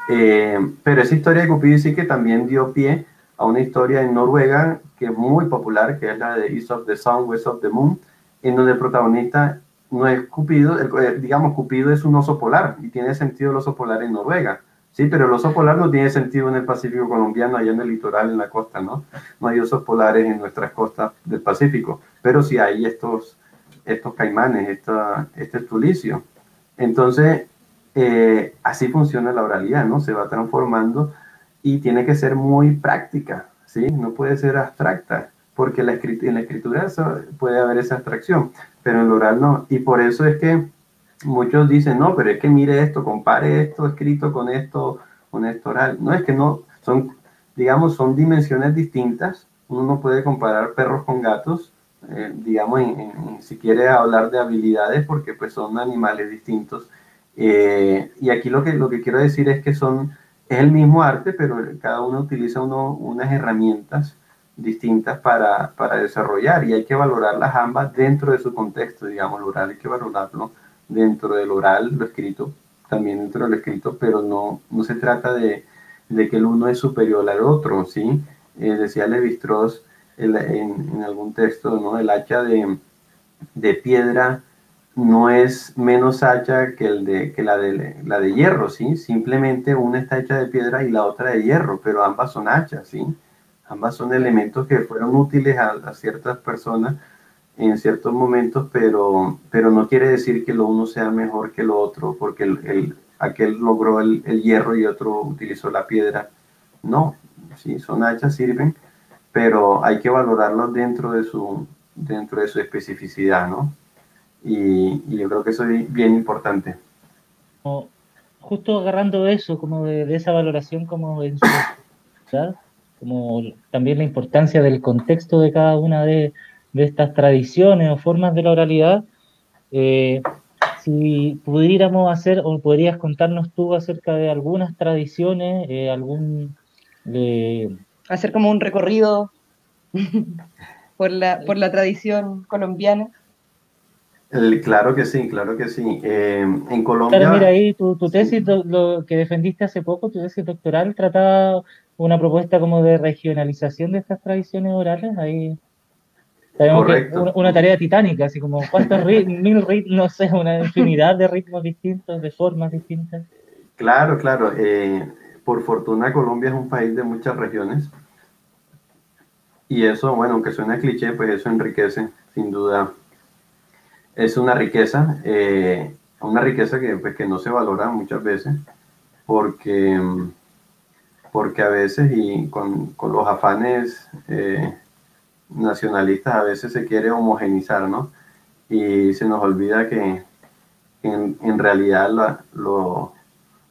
Eh, pero esa historia de Cupido y Psique también dio pie a una historia en Noruega que es muy popular, que es la de East of the Sun, West of the Moon, en donde el protagonista no es Cupido, eh, digamos, Cupido es un oso polar y tiene sentido el oso polar en Noruega. Sí, pero el oso polar no tiene sentido en el Pacífico colombiano, allá en el litoral, en la costa, ¿no? No hay osos polares en nuestras costas del Pacífico, pero sí hay estos, estos caimanes, esta, este tulicio. Entonces, eh, así funciona la oralidad, ¿no? Se va transformando y tiene que ser muy práctica, ¿sí? No puede ser abstracta, porque la en la escritura puede haber esa abstracción, pero en el oral no. Y por eso es que muchos dicen, no, pero es que mire esto, compare esto escrito con esto, con esto oral. No, es que no, son, digamos, son dimensiones distintas. Uno no puede comparar perros con gatos, eh, digamos, si quiere hablar de habilidades, porque pues son animales distintos. Eh, y aquí lo que, lo que quiero decir es que son es el mismo arte, pero cada uno utiliza uno, unas herramientas distintas para, para, desarrollar y hay que valorarlas ambas dentro de su contexto, digamos, lo oral hay que valorarlo dentro del oral, lo escrito, también dentro del escrito, pero no, no se trata de, de que el uno es superior al otro, ¿sí? Eh, decía Levi-Strauss en, en, algún texto, ¿no? El hacha de, de piedra no es menos hacha que, el de, que la, de, la de hierro, ¿sí? Simplemente una está hecha de piedra y la otra de hierro, pero ambas son hachas, ¿sí? Ambas son elementos que fueron útiles a, ciertas personas en ciertos momentos, pero, pero no quiere decir que lo uno sea mejor que lo otro, porque el, aquel logró el, hierro y otro utilizó la piedra. No, sí, son hachas, sirven, pero hay que valorarlos dentro de su, dentro de su especificidad, ¿no? Y, yo creo que eso es bien importante. justo agarrando eso, como de, esa valoración como en su como también la importancia del contexto de cada una de, estas tradiciones o formas de la oralidad, eh, si pudiéramos hacer o podrías contarnos tú acerca de algunas tradiciones, eh, algún... Eh, hacer como un recorrido por, la, por la tradición colombiana. Claro que sí, claro que sí. en Colombia... Claro, mira ahí tu, tesis, lo, que defendiste hace poco, tu tesis doctoral, trataba una propuesta como de regionalización de estas tradiciones orales. Ahí sabemos que una, tarea titánica, así como cuántos mil ritmos, no sé, una infinidad de ritmos distintos, de formas distintas. Claro, claro. Eh, por fortuna Colombia es un país de muchas regiones. Y eso, bueno, aunque suena cliché, pues eso enriquece, sin duda. Es una riqueza, eh, una riqueza que, pues, que no se valora muchas veces, porque porque a veces y con, los afanes eh, nacionalistas a veces se quiere homogenizar, ¿no? Y se nos olvida que en, realidad lo,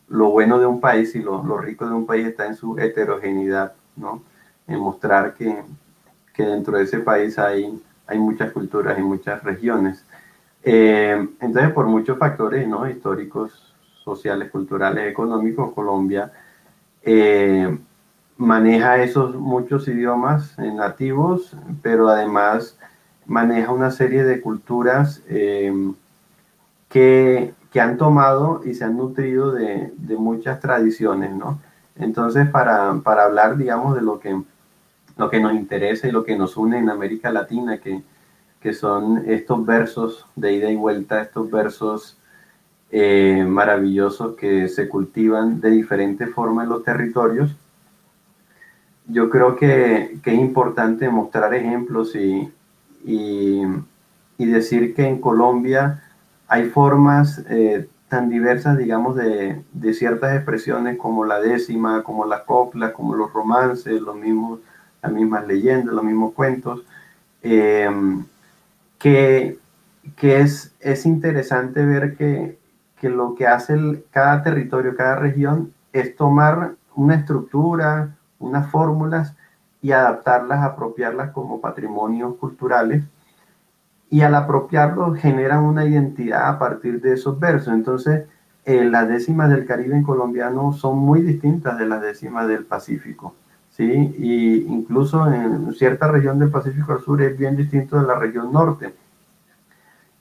bueno de un país y lo, rico de un país está en su heterogeneidad, ¿no? En mostrar que, dentro de ese país hay, hay muchas culturas y muchas regiones. Eh, entonces, por muchos factores, ¿no? Históricos, sociales, culturales, económicos, Colombia eh, maneja esos muchos idiomas nativos, pero además maneja una serie de culturas eh, que, que, han tomado y se han nutrido de, de muchas tradiciones, ¿no? Entonces, para, para, hablar, digamos, de lo que, lo que nos interesa y lo que nos une en América Latina, que, que son estos versos de ida y vuelta, estos versos eh, maravillosos que se cultivan de diferentes formas en los territorios. Yo creo que, es importante mostrar ejemplos y, y, decir que en Colombia hay formas eh, tan diversas, digamos, de, ciertas expresiones como la décima, como la copla, como los romances, los mismos, las mismas leyendas, los mismos cuentos, eh, que, que es, es interesante ver que que lo que hace cada territorio, cada región, es tomar una estructura, unas fórmulas y adaptarlas, apropiarlas como patrimonios culturales. Y al apropiarlos generan una identidad a partir de esos versos. Entonces, eh, las décimas del Caribe en colombiano son muy distintas de las décimas del Pacífico. ¿Sí? Y incluso en cierta región del Pacífico sur es bien distinto de la región norte.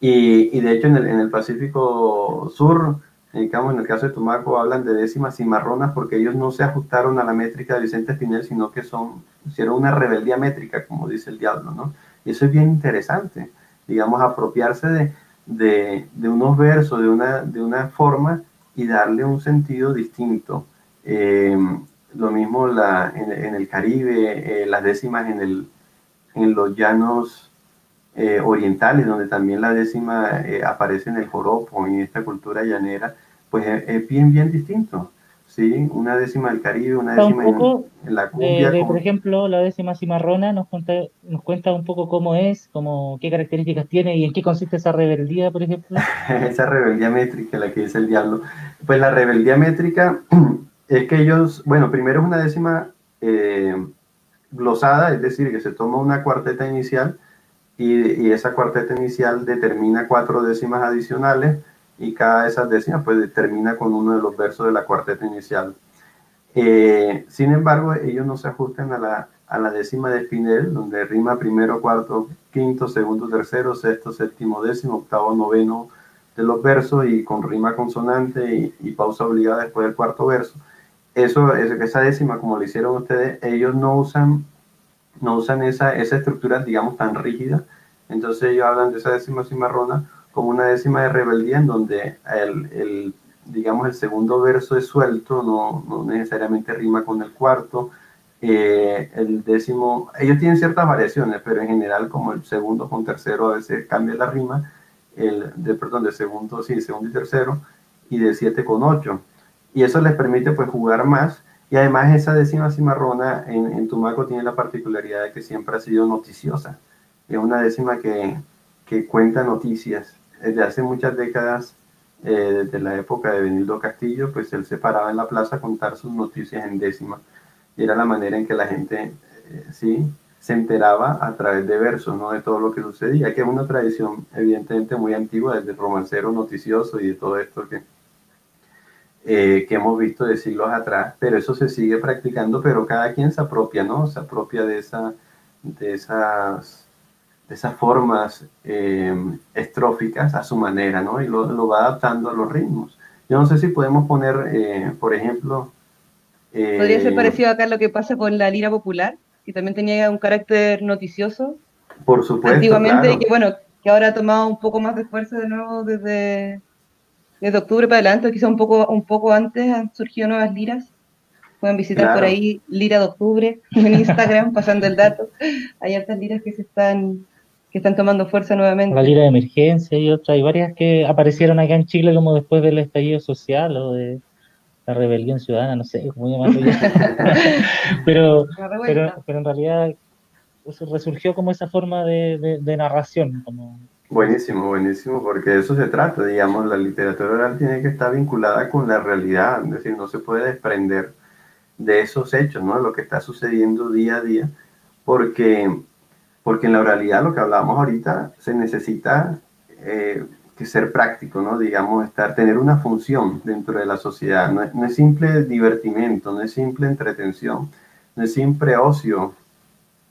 Y, de hecho en el, Pacífico Sur, digamos, en el caso de Tumaco, hablan de décimas cimarronas porque ellos no se ajustaron a la métrica de Vicente Espinel, sino que son, hicieron una rebeldía métrica, como dice el diablo, ¿no? Y eso es bien interesante, digamos, apropiarse de, de, de unos versos, de una, de una forma y darle un sentido distinto. Eh, lo mismo la, en, el Caribe, eh, las décimas en, el, en los llanos eh, orientales, donde también la décima eh, aparece en el joropo, en esta cultura llanera, pues es, bien, bien distinto. ¿sí? Una décima del Caribe, una décima en, la cumbia. Por ejemplo, la décima cimarrona nos cuenta, nos cuenta un poco cómo es, cómo, qué características tiene y en qué consiste esa rebeldía, por ejemplo. esa rebeldía métrica, la que dice el diablo. Pues la rebeldía métrica es que ellos, bueno, primero es una décima eh, glosada, es decir, que se toma una cuarteta inicial y, esa cuarteta inicial determina cuatro décimas adicionales y cada de esas décimas pues determina con uno de los versos de la cuarteta inicial. Eh, sin embargo, ellos no se ajustan a la, a la décima de Spinel, donde rima primero, cuarto, quinto, segundo, tercero, sexto, séptimo, décimo, octavo, noveno de los versos y con rima consonante y, pausa obligada después del cuarto verso. Eso, esa décima, como lo hicieron ustedes, ellos no usan no usan esa, esa estructura, digamos, tan rígida. Entonces ellos hablan de esa décima cimarrona como una décima de rebeldía en donde el, digamos, el segundo verso es suelto, no, no necesariamente rima con el cuarto. Eh, el décimo, ellos tienen ciertas variaciones, pero en general como el segundo con tercero a veces cambia la rima, el, de, perdón, de segundo, sí, segundo y tercero, y de siete con ocho. Y eso les permite pues jugar más Y además esa décima cimarrona en, en Tumaco tiene la particularidad de que siempre ha sido noticiosa. Es una décima que, que cuenta noticias. Desde hace muchas décadas, eh, desde la época de Benildo Castillo, pues él se paraba en la plaza a contar sus noticias en décima. Y era la manera en que la gente, eh, sí, se enteraba a través de versos, ¿no? De todo lo que sucedía, que es una tradición evidentemente muy antigua, desde romancero noticioso y de todo esto que, eh, que hemos visto de siglos atrás, pero eso se sigue practicando, pero cada quien se apropia, ¿no? Se apropia de, esa, de, esas, de esas formas eh, estróficas a su manera, ¿no? Y lo, lo, va adaptando a los ritmos. Yo no sé si podemos poner, eh, por ejemplo... ¿Podría ser parecido acá lo que pasa con la lira popular? que también tenía un carácter noticioso. Por supuesto. Antiguamente, y que bueno, que ahora ha tomado un poco más de fuerza de nuevo desde, desde octubre para adelante, quizá un poco, un poco antes han surgido nuevas liras. Pueden visitar por ahí Lira de Octubre en Instagram, pasando el dato. Hay otras liras que se están que están tomando fuerza nuevamente. La lira de emergencia y otras, hay varias que aparecieron acá en Chile como después del estallido social o de la rebelión ciudadana, no sé cómo llamarlo pero, pero, pero en realidad resurgió como esa forma de, de, narración. Como... Buenísimo, buenísimo, porque de eso se trata, digamos, la literatura oral tiene que estar vinculada con la realidad, es decir, no se puede desprender de esos hechos, ¿no? Lo que está sucediendo día a día, porque, porque en la oralidad, lo que hablábamos ahorita, se necesita eh, que ser práctico, ¿no? Digamos, estar, tener una función dentro de la sociedad. No es, simple divertimento, no es simple entretención, no es simple ocio,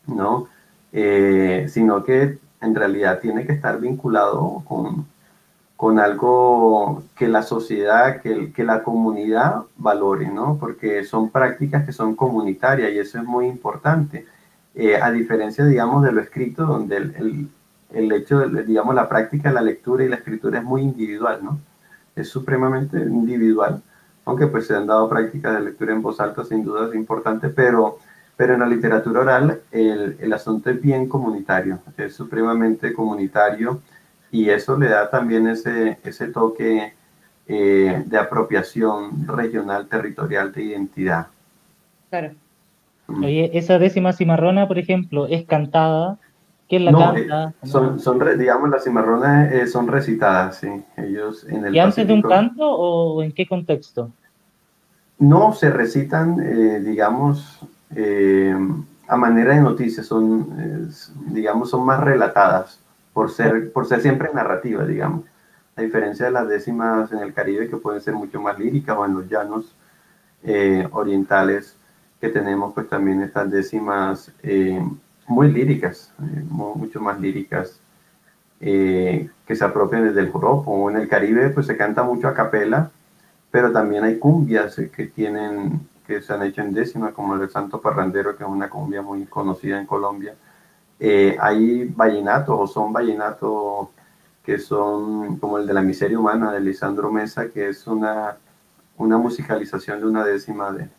¿no? Eh, sino que en realidad tiene que estar vinculado con, con algo que la sociedad, que, que la comunidad valore, ¿no? Porque son prácticas que son comunitarias y eso es muy importante. Eh, a diferencia, digamos, de lo escrito, donde el, el hecho de, digamos, la práctica la lectura y la escritura es muy individual, ¿no? Es supremamente individual, aunque pues se han dado prácticas de lectura en voz alta, sin duda es importante, pero, pero en la literatura oral el, el asunto es bien comunitario, es supremamente comunitario y eso le da también ese, ese toque eh, de apropiación regional, territorial, de identidad. Claro. Mm. Oye, esa décima cimarrona, por ejemplo, es cantada ¿Quién la canta? Eh, son, son, digamos, las cimarronas eh, son recitadas, sí. Ellos en el ¿Y antes de un canto o en qué contexto? No, se recitan, eh, a manera de noticias, son, digamos, son más relatadas por ser, por ser siempre narrativa, digamos. A diferencia de las décimas en el Caribe, que pueden ser mucho más líricas, o en los llanos orientales, que tenemos pues también estas décimas muy líricas, eh, mucho más líricas, eh, que se apropian desde el joropo. O en el Caribe, pues se canta mucho a capela, pero también hay cumbias eh, que tienen, que se han hecho en décima, como el Santo Parrandero, que es una cumbia muy conocida en Colombia. hay vallenatos o son vallenatos que son como el de la miseria humana de Lisandro Mesa, que es una, una musicalización de una décima de,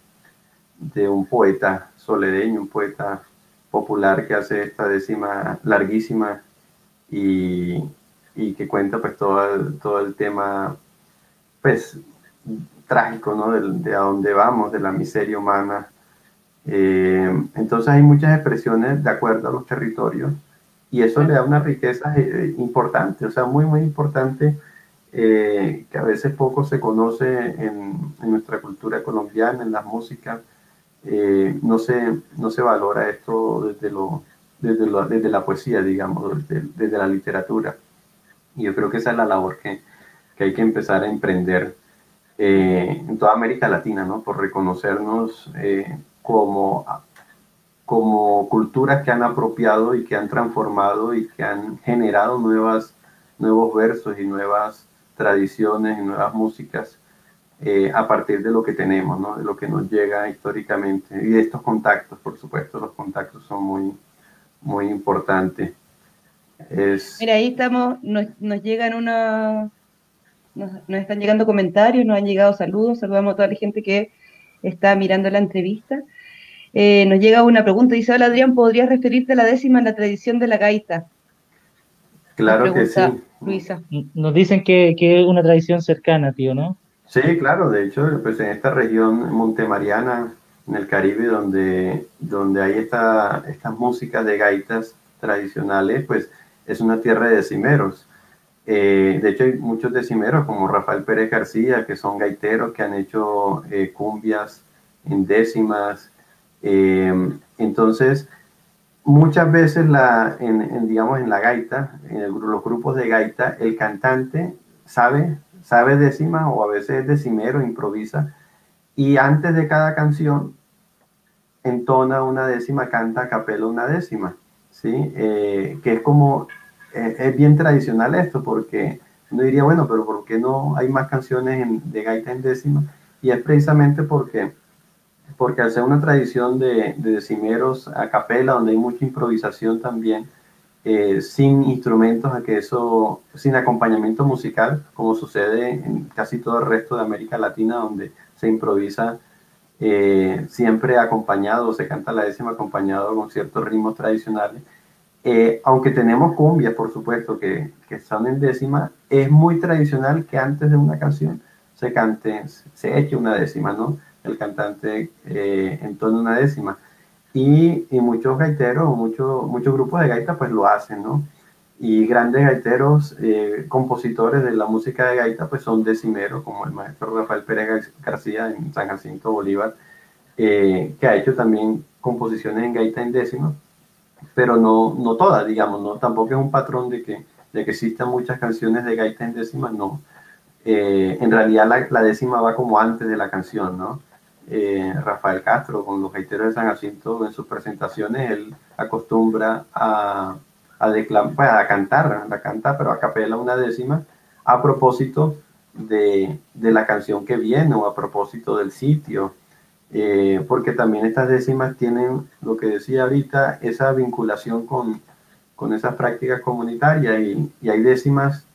de un poeta soledeño, un poeta popular que hace esta décima larguísima y, y que cuenta pues todo todo el tema pues trágico, ¿no? De, de, a dónde vamos, de la miseria humana. Eh, entonces hay muchas expresiones de acuerdo a los territorios y eso le da una riqueza eh, importante, o sea, muy, muy importante, eh, que a veces poco se conoce en, nuestra cultura colombiana, en la música eh, no, se, no se valora esto desde, lo, desde, lo, desde la poesía, digamos, desde, desde, la literatura. Y yo creo que esa es la labor que, que hay que empezar a emprender eh, en toda América Latina, ¿no? Por reconocernos eh, como, como culturas que han apropiado y que han transformado y que han generado nuevas, nuevos versos y nuevas tradiciones y nuevas músicas eh, a partir de lo que tenemos, ¿no? de lo que nos llega históricamente y de estos contactos, por supuesto, los contactos son muy, muy importantes. Mira, ahí estamos, nos, nos llegan una, nos, están llegando comentarios, nos han llegado saludos, saludamos a toda la gente que está mirando la entrevista. Eh, nos llega una pregunta, dice, hola Adrián, ¿podrías referirte a la décima en la tradición de la gaita? Claro que sí. Luisa. Nos dicen que, que es una tradición cercana, tío, ¿no? Sí, claro, de hecho, pues en esta región montemariana en el Caribe, donde, donde hay esta, estas músicas de gaitas tradicionales, pues es una tierra de decimeros. Eh, de hecho, hay muchos decimeros como Rafael Pérez García, que son gaiteros que han hecho eh, cumbias en décimas. Eh, entonces, muchas veces la, en, digamos, en la gaita, en los grupos de gaita, el cantante sabe, sabe décima o a veces es decimero, improvisa, y antes de cada canción entona una décima, canta a una décima, ¿sí? que es como eh, es bien tradicional esto, porque uno diría, bueno, pero ¿por qué no hay más canciones de gaita en décima? Y es precisamente porque, porque al ser una tradición de, de decimeros a capela, donde hay mucha improvisación también, eh, sin instrumentos, a que eso, sin acompañamiento musical, como sucede en casi todo el resto de América Latina, donde se improvisa eh, siempre acompañado, se canta la décima acompañado con ciertos ritmos tradicionales. Eh, aunque tenemos cumbias, por supuesto, que, que están en décima, es muy tradicional que antes de una canción se cante, se eche una décima, ¿no? El cantante eh, entona una décima. Y, y muchos gaiteros, muchos muchos grupos de gaita, pues lo hacen, ¿no? Y grandes gaiteros, eh, compositores de la música de gaita, pues son decimeros, como el maestro Rafael Pérez García en San Jacinto Bolívar, eh, que ha hecho también composiciones en gaita en décima pero no, no todas, digamos, no, tampoco es un patrón de que, de que existan muchas canciones de gaita en décima, no. Eh, en realidad la, la, décima va como antes de la canción, ¿no? Eh, Rafael Castro con los gaiteros de San Jacinto en sus presentaciones, él acostumbra a, a, pues, a cantar, a cantar, pero a capela una décima a propósito de, de la canción que viene o a propósito del sitio eh, porque también estas décimas tienen, lo que decía ahorita, esa vinculación con, con esas prácticas comunitarias y, y hay décimas,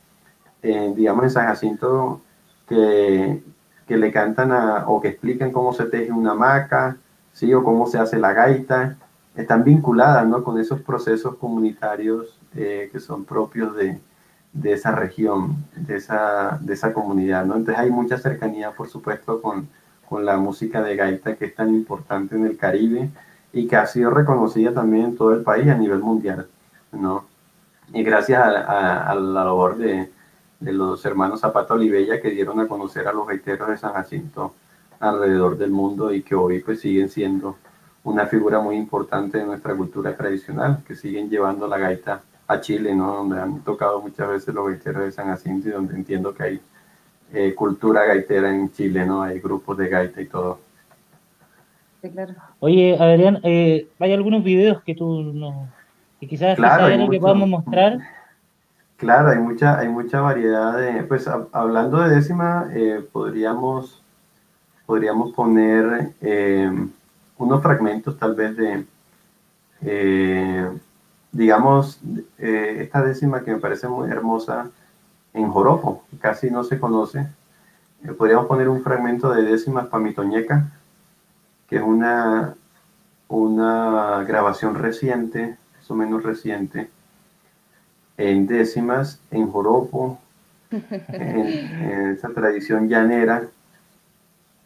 eh, digamos, en San Jacinto que, que le cantan a, o que explican cómo se teje una hamaca, ¿sí? o cómo se hace la gaita, están vinculadas ¿no? con esos procesos comunitarios eh, que son propios de, de, esa región, de esa, de esa comunidad. ¿no? Entonces hay mucha cercanía, por supuesto, con, con la música de gaita que es tan importante en el Caribe y que ha sido reconocida también en todo el país a nivel mundial, ¿no? Y gracias a, la labor de, de, los hermanos Zapata Olivella que dieron a conocer a los gaiteros de San Jacinto alrededor del mundo y que hoy pues siguen siendo una figura muy importante de nuestra cultura tradicional, que siguen llevando la gaita a Chile, ¿no? Donde han tocado muchas veces los gaiteros de San Jacinto y donde entiendo que hay eh, cultura gaitera en Chile, ¿no? Hay grupos de gaita y todo. Sí, claro. Oye, Adrián, eh, ¿hay algunos videos que tú no, que quizás claro, que podamos mostrar? Claro, hay mucha, hay mucha variedad de, pues hablando de décima, eh, podríamos, podríamos poner unos fragmentos tal vez de, digamos, esta décima que me parece muy hermosa, en joropo, casi no se conoce. Eh, podríamos poner un fragmento de décimas pamitoñeca, que es una, una grabación reciente, más o menos reciente, en décimas, en joropo, en, esa tradición llanera,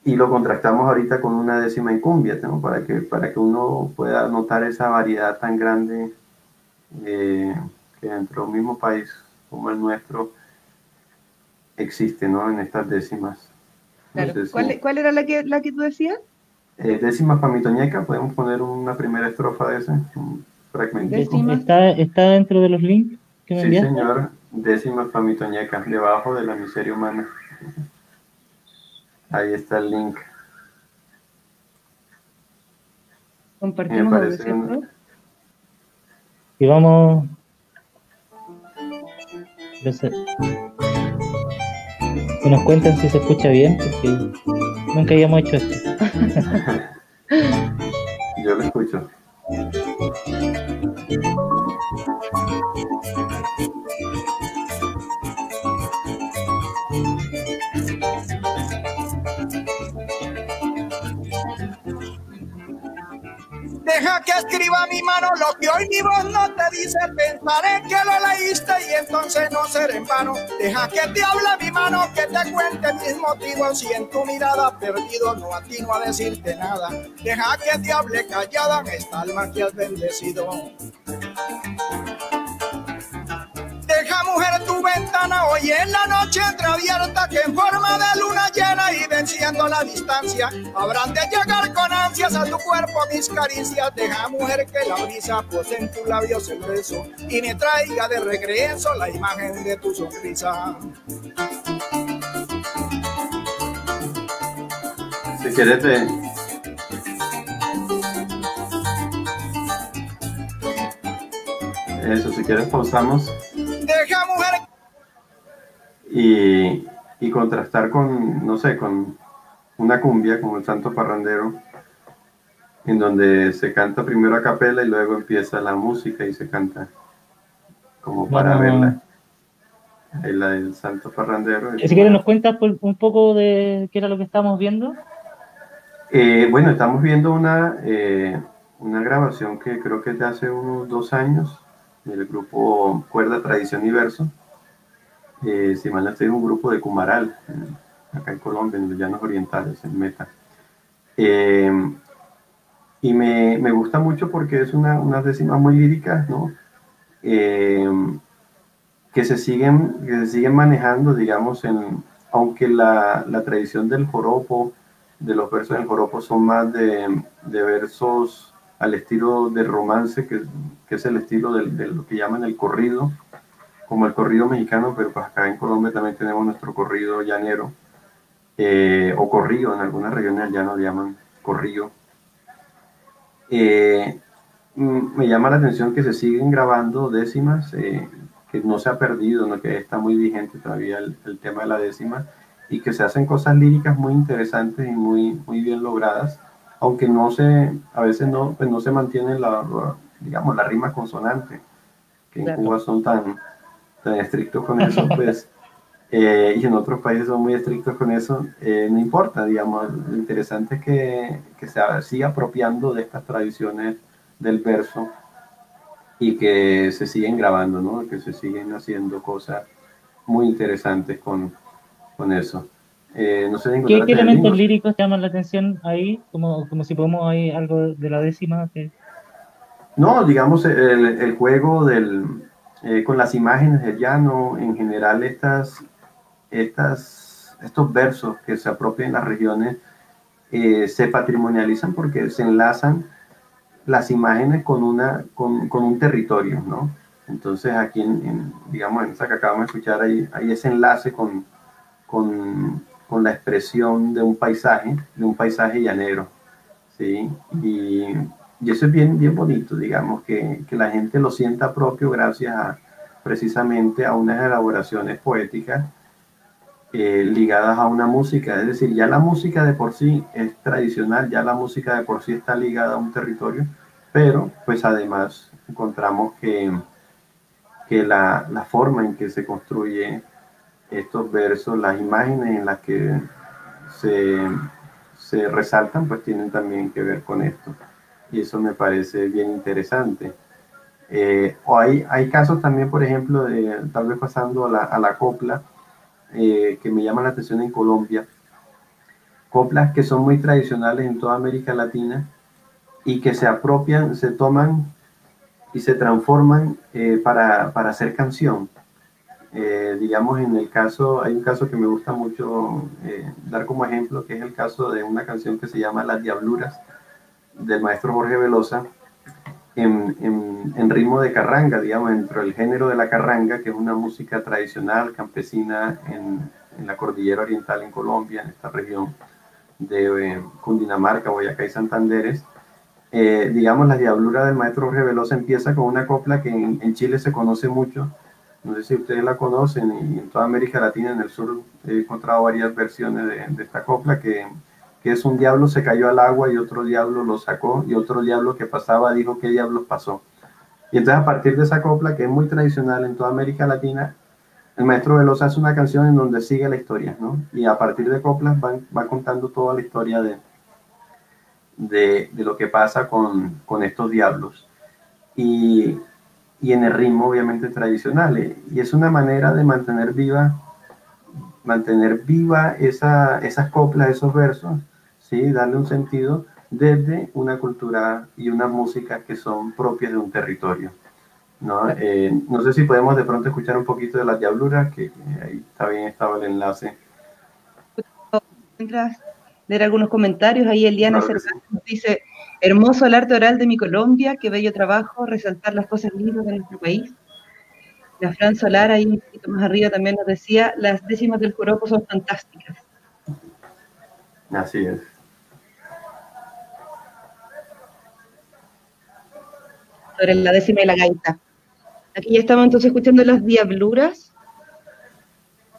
y lo contrastamos ahorita con una décima en cumbia, para, que, para que uno pueda notar esa variedad tan grande eh, que dentro del mismo país como el nuestro existe, ¿no? En estas décimas. ¿Cuál, era la que, la que tú decías? Eh, décimas pamitoñeca, podemos poner una primera estrofa de ese, un fragmento. ¿Está, ¿Está dentro de los links que me Sí, señor, décimas pamitoñeca, debajo de la miseria humana. Ahí está el link. Compartimos Y vamos que nos cuenten si se escucha bien, porque nunca habíamos hecho esto. Yo lo escucho. Deja que escriba mi mano lo que hoy mi voz no te dice. Pensaré que lo leíste y entonces no seré en vano. Deja que te hable mi mano, que te cuente mis motivos. Si en tu mirada perdido no atino a decirte nada. Deja que te hable callada esta alma que has bendecido. Ventana hoy en la noche entreabierta que en forma de luna llena y venciendo la distancia habrán de llegar con ansias a tu cuerpo mis caricias. Deja mujer que la brisa pose en tus labios el beso y me traiga de regreso la imagen de tu sonrisa. Si quieres. Eso, si quieres pausamos y, y, contrastar con, no sé, con una cumbia como el Santo Parrandero, en donde se canta primero a capela y luego empieza la música y se canta como para verla. La del Santo Parrandero. Si quieres nos cuentas un poco de qué era lo que estamos viendo. Eh, bueno, estamos viendo una, eh, una grabación que creo que es de hace unos dos años, del grupo Cuerda Tradición y Verso. Eh, si mal no un grupo de Cumaral, acá en Colombia, en los Llanos Orientales, en Meta. Eh, y me, me, gusta mucho porque es una, unas décimas muy líricas, ¿no? Eh, que, se siguen, que se siguen manejando, digamos, en, aunque la, la, tradición del joropo, de los versos del joropo son más de, de versos al estilo del romance, que, que es el estilo de, de, lo que llaman el corrido, como el corrido mexicano, pero pues acá en Colombia también tenemos nuestro corrido llanero, eh, o corrido, en algunas regiones ya lo llaman corrido. Eh, mm, me llama la atención que se siguen grabando décimas, eh, que no se ha perdido, ¿no? que está muy vigente todavía el, el, tema de la décima, y que se hacen cosas líricas muy interesantes y muy, muy bien logradas, aunque no se, a veces no, pues no se mantiene la, digamos, la rima consonante, que en Cuba son tan, tan estrictos con eso, pues, eh, y en otros países son muy estrictos con eso, eh, no importa, digamos, lo interesante es que, que se siga apropiando de estas tradiciones del verso y que se siguen grabando, ¿no? Que se siguen haciendo cosas muy interesantes con, con eso. Eh, no sé ¿Qué, ¿Qué, elementos líricos llaman la atención ahí? Como, como si podemos ahí algo de la décima. Que... No, digamos el, el juego del, eh, con las imágenes del llano, en general estas, estas, estos versos que se apropian en las regiones eh, se patrimonializan porque se enlazan las imágenes con, una, con, con un territorio, ¿no? Entonces aquí, en, digamos, en esta que acabamos de escuchar, hay, hay ese enlace con, con, con, la expresión de un paisaje, de un paisaje llanero, ¿sí? Y y eso es bien, bien bonito, digamos, que, que, la gente lo sienta propio gracias a, precisamente a unas elaboraciones poéticas eh, ligadas a una música. Es decir, ya la música de por sí es tradicional, ya la música de por sí está ligada a un territorio, pero pues además encontramos que, que la, la forma en que se construye estos versos, las imágenes en las que se, se resaltan, pues tienen también que ver con esto y eso me parece bien interesante. Eh, o hay, hay casos también, por ejemplo, de, tal vez pasando a la, a la copla, eh, que me llaman la atención en Colombia. Coplas que son muy tradicionales en toda América Latina y que se apropian, se toman y se transforman eh, para, para, hacer canción. digamos, en el caso, hay un caso que me gusta mucho dar como ejemplo, que es el caso de una canción que se llama Las Diabluras del maestro Jorge Velosa en, en, ritmo de carranga, digamos, dentro del género de la carranga, que es una música tradicional campesina en, en la cordillera oriental en Colombia, en esta región de eh, Cundinamarca, Boyacá y Santanderes. Eh, digamos, la diablura del maestro Jorge Velosa empieza con una copla que en, en, Chile se conoce mucho, no sé si ustedes la conocen, y en toda América Latina, en el sur, he encontrado varias versiones de, de esta copla que que es un diablo se cayó al agua y otro diablo lo sacó y otro diablo que pasaba dijo qué diablos pasó. Y entonces a partir de esa copla que es muy tradicional en toda América Latina, el maestro Velosa hace una canción en donde sigue la historia, ¿no? Y a partir de coplas va, va contando toda la historia de, de, de lo que pasa con, con estos diablos. Y, y, en el ritmo obviamente tradicional. Y es una manera de mantener viva, mantener viva esa, esas coplas, esos versos, ¿sí? darle un sentido desde una cultura y una música que son propias de un territorio. ¿no? Eh, no sé si podemos de pronto escuchar un poquito de las diabluras, que, ahí está bien estaba el enlace. Mientras leer algunos comentarios, ahí Eliana claro dice, hermoso el arte oral de mi Colombia, qué bello trabajo, resaltar las cosas lindas de nuestro país. La Fran Solar, ahí un poquito más arriba, también nos decía, las décimas del joropo son fantásticas. Así es. Sobre la décima y la gaita. Aquí ya estamos entonces escuchando las diabluras.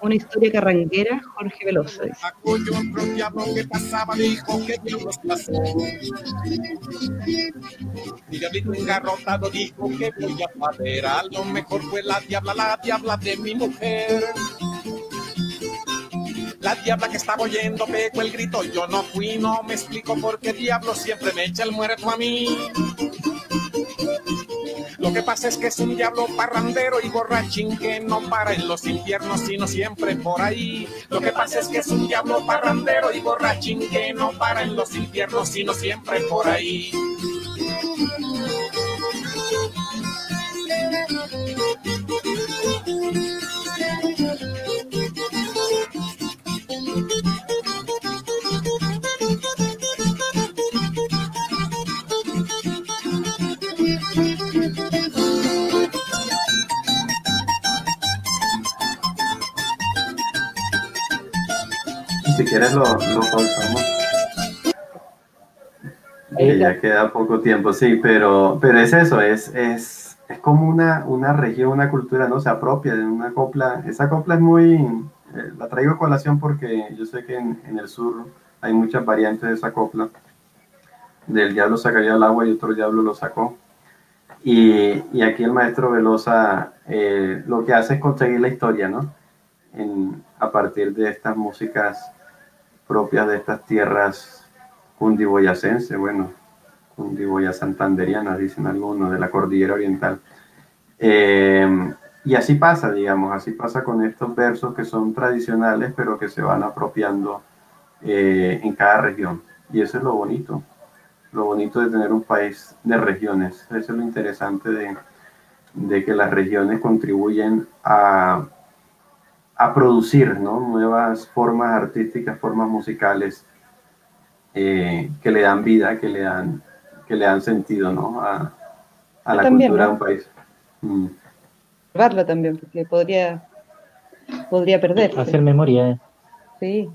Una historia carranguera, Jorge Veloso. Diablito engarrotado dijo que voy a pader. A lo mejor fue la diabla, la diabla de mi mujer. La diabla que estaba oyendo pegó el grito, yo no fui, no me explico por qué diablo siempre me echa el muerto a mí. Lo que pasa es que es un diablo parrandero y borrachín que no para en los infiernos, sino siempre por ahí. Lo que pasa es que es un diablo parrandero y borrachín que no para en los infiernos, sino siempre por ahí. Quieres lo, lo pausamos. ya queda poco tiempo, sí, pero, pero es eso, es, es, es como una, una región, una cultura, ¿no? Se apropia de una copla. Esa copla es muy, eh, la traigo a colación porque yo sé que en, en, el sur hay muchas variantes de esa copla. Del diablo sacaría el agua y otro diablo lo sacó. Y, y aquí el maestro Velosa eh, lo que hace es conseguir la historia, ¿no? En, a partir de estas músicas propias de estas tierras cundiboyacenses, bueno, cundiboya santanderiana, dicen algunos, de la cordillera oriental. Eh, y así pasa, digamos, así pasa con estos versos que son tradicionales, pero que se van apropiando eh, en cada región. Y eso es lo bonito, lo bonito de tener un país de regiones. Eso es lo interesante de, de que las regiones contribuyen a a producir ¿no? nuevas formas artísticas, formas musicales eh, que le dan vida, que le dan, que le dan sentido ¿no? a, a la también, cultura ¿no? de un país. Mm. también, porque podría, podría perderse. Hacer memoria. Eh. Sí.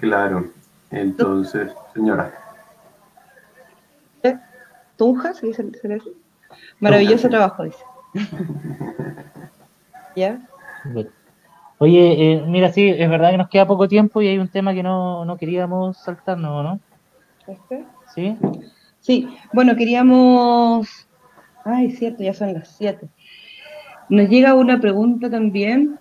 Claro. Entonces, señora. Tunja, ¿se dice? Maravilloso trabajo, dice. ¿Ya? Oye, eh, mira, sí, es verdad que nos queda poco tiempo y hay un tema que no, no queríamos saltarnos, ¿no? ¿Este? Sí. Sí, bueno, queríamos. Ay, cierto, ya son las siete. Nos llega una pregunta también.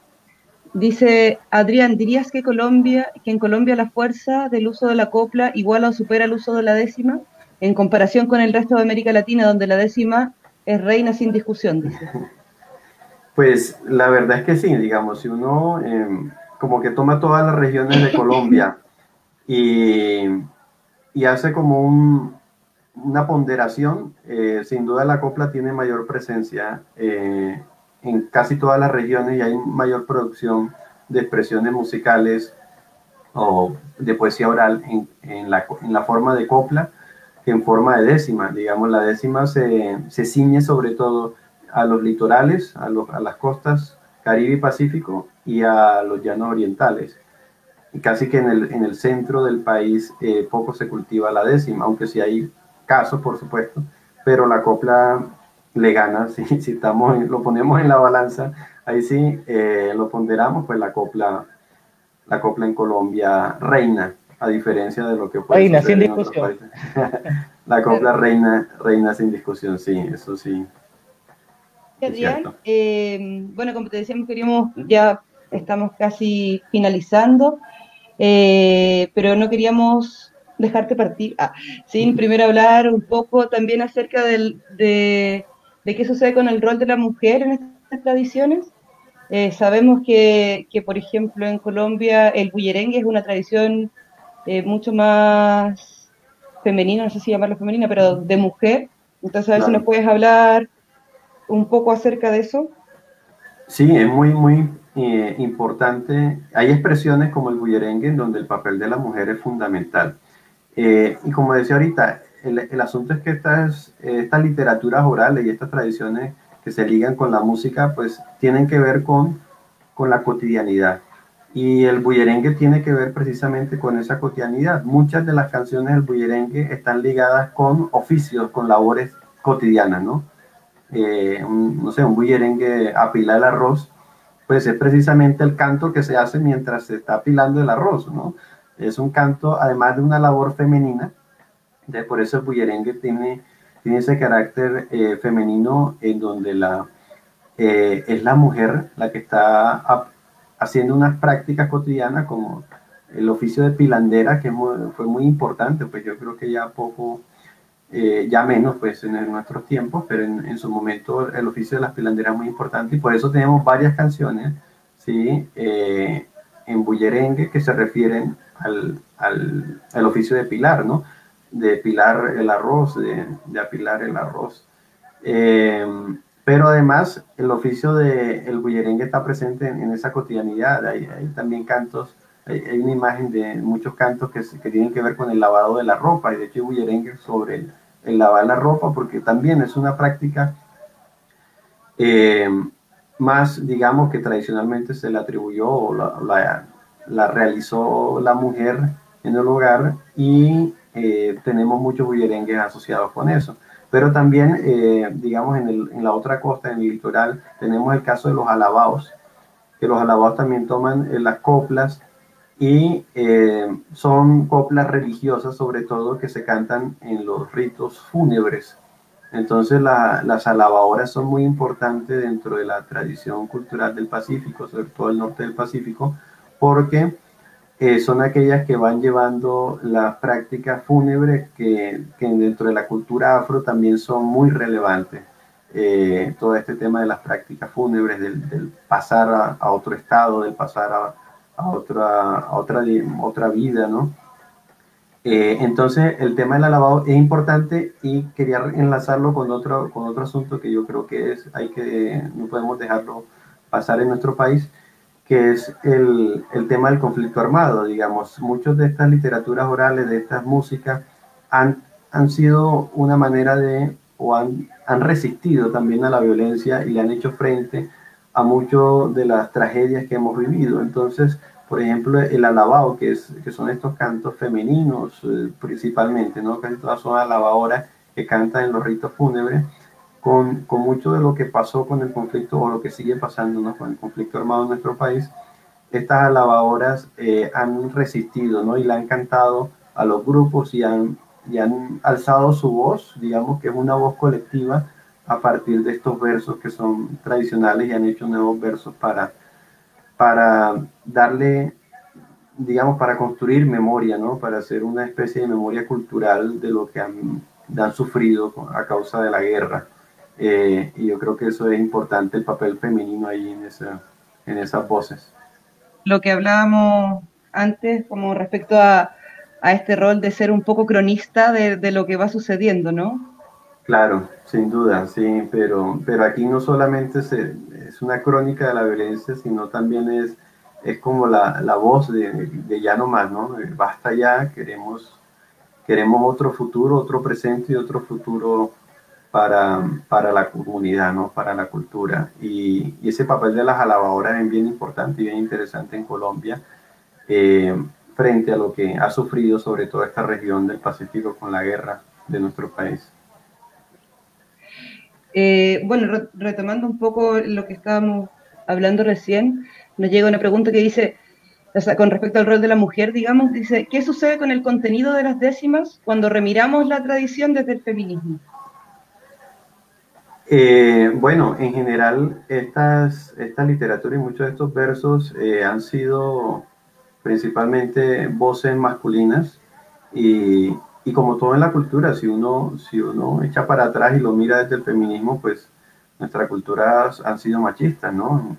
Dice Adrián, ¿dirías que Colombia, que en Colombia la fuerza del uso de la copla iguala o supera el uso de la décima en comparación con el resto de América Latina, donde la décima es reina sin discusión? Dice. Pues la verdad es que sí, digamos, si uno eh, como que toma todas las regiones de Colombia y, y hace como un, una ponderación, eh, sin duda la copla tiene mayor presencia eh, en casi todas las regiones y hay mayor producción de expresiones musicales o de poesía oral en, en, la, en la, forma de copla que en forma de décima. Digamos, la décima se, se ciñe sobre todo a los litorales, a, los, a las costas Caribe y Pacífico y a los llanos orientales. Y casi que en el, en el centro del país eh, poco se cultiva la décima, aunque sí hay casos, por supuesto, pero la copla le gana, si, si estamos, lo ponemos en la balanza, ahí sí eh, lo ponderamos, pues la copla, la copla en Colombia reina, a diferencia de lo que puede reina, sin discusión. la copla reina, reina sin discusión, sí, eso sí. Adrián, eh, bueno, como te decíamos, queríamos, ya estamos casi finalizando, eh, pero no queríamos dejarte partir, ah, sin primero hablar un poco también acerca del, de, de, qué sucede con el rol de la mujer en estas tradiciones. Eh, sabemos que, que, por ejemplo, en Colombia el bullerengue es una tradición eh, mucho más femenina, no sé si llamarlo femenina, pero de mujer. Entonces, a ver si nos puedes hablar un poco acerca de eso. Sí, es muy, muy eh, importante. Hay expresiones como el bullerengue en donde el papel de la mujer es fundamental. Eh, y como decía ahorita, el, el, asunto es que estas, estas literaturas orales y estas tradiciones que se ligan con la música, pues tienen que ver con, con la cotidianidad. Y el bullerengue tiene que ver precisamente con esa cotidianidad. Muchas de las canciones del bullerengue están ligadas con oficios, con labores cotidianas, ¿no? Eh, un, no sé, un bullerengue apilar el arroz, pues es precisamente el canto que se hace mientras se está apilando el arroz, ¿no? Es un canto, además de una labor femenina, de, por eso el bullerengue tiene, tiene ese carácter eh, femenino en donde la, eh, es la mujer la que está haciendo unas prácticas cotidianas como el oficio de pilandera, que fue muy importante, pues yo creo que ya poco eh, ya menos pues en, nuestros tiempos, pero en, su momento el oficio de las pilanderas es muy importante y por eso tenemos varias canciones ¿sí? Eh, en bullerengue que se refieren al, al, al, oficio de pilar, ¿no? de pilar el arroz, de, de apilar el arroz. Eh, pero además el oficio del el bullerengue está presente en, esa cotidianidad, hay, hay también cantos hay, una imagen de muchos cantos que, que, tienen que ver con el lavado de la ropa, y de hecho bullerengue sobre el, lavar la ropa, porque también es una práctica eh, más, digamos, que tradicionalmente se le atribuyó o la, la, realizó la mujer en el hogar y eh, tenemos muchos bullerengues asociados con eso. Pero también, eh, digamos, en, el, en, la otra costa, en el litoral, tenemos el caso de los alabados, que los alabados también toman las coplas y eh, son coplas religiosas sobre todo que se cantan en los ritos fúnebres. Entonces las alabadoras son muy importantes dentro de la tradición cultural del Pacífico, sobre todo el norte del Pacífico, porque eh, son aquellas que van llevando las prácticas fúnebres que, que, dentro de la cultura afro también son muy relevantes. Eh, todo este tema de las prácticas fúnebres, del, del pasar a, a, otro estado, del pasar a, a otra, otra, otra vida, ¿no? Eh, entonces, el tema del lavado es importante y quería enlazarlo con otro, con otro asunto que yo creo que es, hay que, no podemos dejarlo pasar en nuestro país, que es el, el tema del conflicto armado. Digamos, muchas de estas literaturas orales, de estas músicas, han, han sido una manera de, o han, han resistido también a la violencia y le han hecho frente a muchas de las tragedias que hemos vivido. Entonces, por ejemplo, el alabao, que, es, que son estos cantos femeninos eh, principalmente, ¿no? Casi todas son alabadoras que cantan en los ritos fúnebres, con, con, mucho de lo que pasó con el conflicto o lo que sigue pasando ¿no? con el conflicto armado en nuestro país, estas alabadoras eh, han resistido ¿no? y le han cantado a los grupos y han, y han alzado su voz, digamos que es una voz colectiva a partir de estos versos que son tradicionales y han hecho nuevos versos para, para darle, digamos, para construir memoria, ¿no? Para hacer una especie de memoria cultural de lo que han, sufrido a causa de la guerra. Eh, y yo creo que eso es importante, el papel femenino ahí en, esa, en esas voces. Lo que hablábamos antes, como respecto a, a este rol de ser un poco cronista de lo que va sucediendo, ¿no? Claro, sin duda, sí, pero, pero aquí no solamente es una crónica de la violencia, sino también es, es como la, la voz de, de, ya no más, ¿no? Basta ya, queremos, queremos otro futuro, otro presente y otro futuro para, para la comunidad, ¿no? Para la cultura. Y, y ese papel de las alabadoras es bien importante y bien interesante en Colombia. Eh, frente a lo que ha sufrido sobre todo esta región del Pacífico con la guerra de nuestro país. Eh, bueno, retomando un poco lo que estábamos hablando recién, nos llega una pregunta que dice, o sea, con respecto al rol de la mujer, digamos, dice, ¿qué sucede con el contenido de las décimas cuando remiramos la tradición desde el feminismo? Eh, bueno, en general, estas, esta literatura y muchos de estos versos eh, han sido principalmente voces masculinas Y, y, como todo en la cultura, si uno, si uno echa para atrás y lo mira desde el feminismo, pues nuestras culturas han sido machistas, ¿no?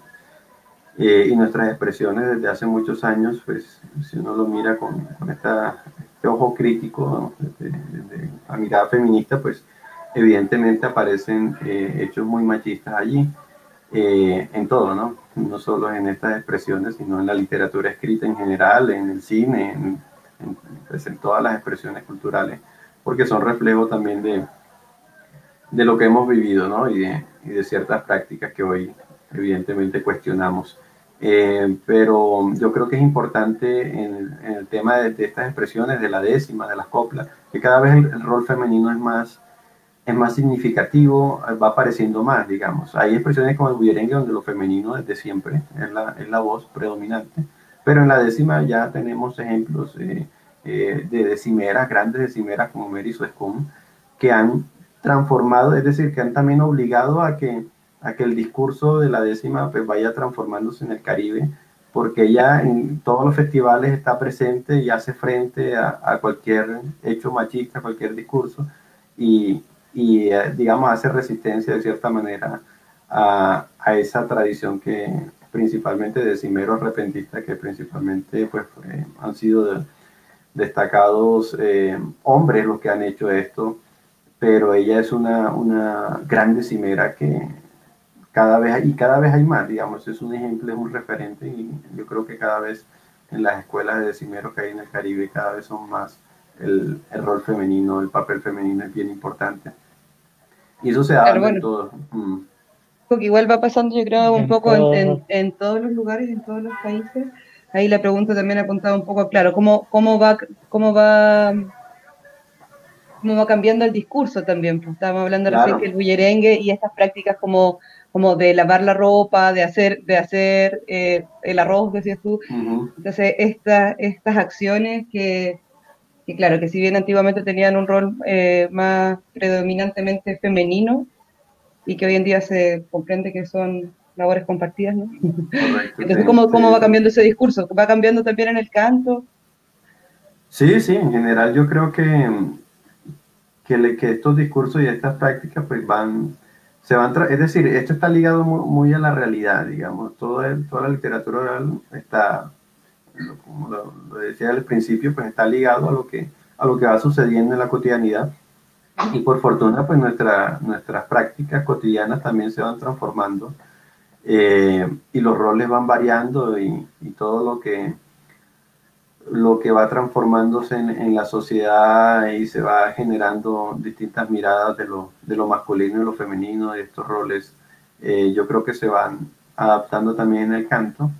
Eh, y nuestras expresiones desde hace muchos años, pues si uno lo mira con, con esta, este ojo crítico, desde, la mirada feminista, pues evidentemente aparecen eh, hechos muy machistas allí, eh, en todo, ¿no? No solo en estas expresiones, sino en la literatura escrita en general, en el cine, en, pues, en todas las expresiones culturales, porque son reflejo también de, de lo que hemos vivido, ¿no? Y de, y de ciertas prácticas que hoy evidentemente cuestionamos. Eh, pero yo creo que es importante en, el tema de, estas expresiones, de la décima, de las coplas, que cada vez el, rol femenino es más, es más significativo, va apareciendo más, digamos. Hay expresiones como el bullerengue donde lo femenino desde siempre es la, es la voz predominante, pero en la décima ya tenemos ejemplos eh, eh, de decimeras, grandes decimeras como Mary Suescún, que han transformado, es decir, que han también obligado a que a que el discurso de la décima pues vaya transformándose en el Caribe, porque ella en todos los festivales está presente y hace frente a, cualquier hecho machista, cualquier discurso, y, y, eh, digamos hace resistencia de cierta manera a, a esa tradición que principalmente de cimeros repentistas, que principalmente pues han sido destacados eh, hombres los que han hecho esto, pero ella es una, una gran decimera que, cada vez y cada vez hay más, digamos, es un ejemplo, es un referente y yo creo que cada vez en las escuelas de decimeros que hay en el Caribe cada vez son más el, el rol femenino, el papel femenino es bien importante. Y eso se da en todo. Mm. Porque igual va pasando, yo creo, un poco en, en, todos los lugares, en todos los países. Ahí la pregunta también ha apuntado un poco, claro, cómo, cómo va, cómo va cómo va cambiando el discurso también. Pues, estábamos hablando recién que el bullerengue y estas prácticas como como de lavar la ropa, de hacer, de hacer eh, el arroz, decías tú. Entonces, estas acciones que, claro, que si bien antiguamente tenían un rol eh, más predominantemente femenino y que hoy en día se comprende que son labores compartidas, ¿no? Entonces, ¿cómo, ¿cómo va cambiando ese discurso? ¿Va cambiando también en el canto? Sí, sí, en general yo creo que, que, que estos discursos y estas prácticas pues van se van es decir, esto está ligado muy, a la realidad, digamos, todo toda la literatura oral está, como lo, decía al principio, pues está ligado a lo que, a lo que va sucediendo en la cotidianidad y por fortuna pues nuestra, nuestras prácticas cotidianas también se van transformando eh, y los roles van variando y, y todo lo que lo que va transformándose en, la sociedad y se va generando distintas miradas de lo, de lo masculino y lo femenino, de estos roles, eh, yo creo que se van adaptando también en el canto,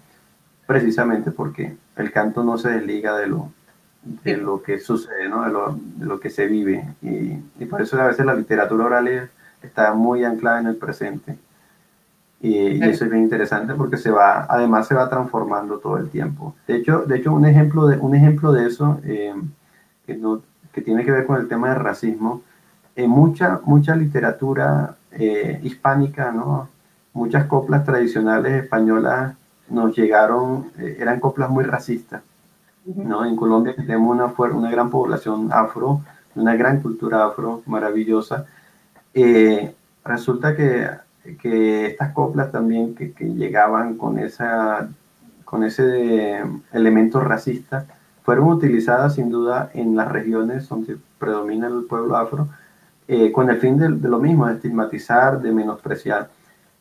precisamente porque el canto no se desliga de lo, de lo que sucede, ¿no? de, lo, de, lo, que se vive. Y, y, por eso a veces la literatura oral está muy anclada en el presente. Y, eso es bien interesante porque se va, además se va transformando todo el tiempo. De hecho, de hecho un, ejemplo de, un ejemplo de eso eh, que, no, que, tiene que ver con el tema del racismo, en mucha, mucha literatura eh, hispánica, ¿no? muchas coplas tradicionales españolas nos llegaron, eh, eran coplas muy racistas. ¿No? En Colombia tenemos una, una gran población afro, una gran cultura afro maravillosa. resulta que que estas coplas también que, llegaban con, esa, con ese elemento racista fueron utilizadas sin duda en las regiones donde predomina el pueblo afro eh, con el fin de, lo mismo, de estigmatizar, de menospreciar.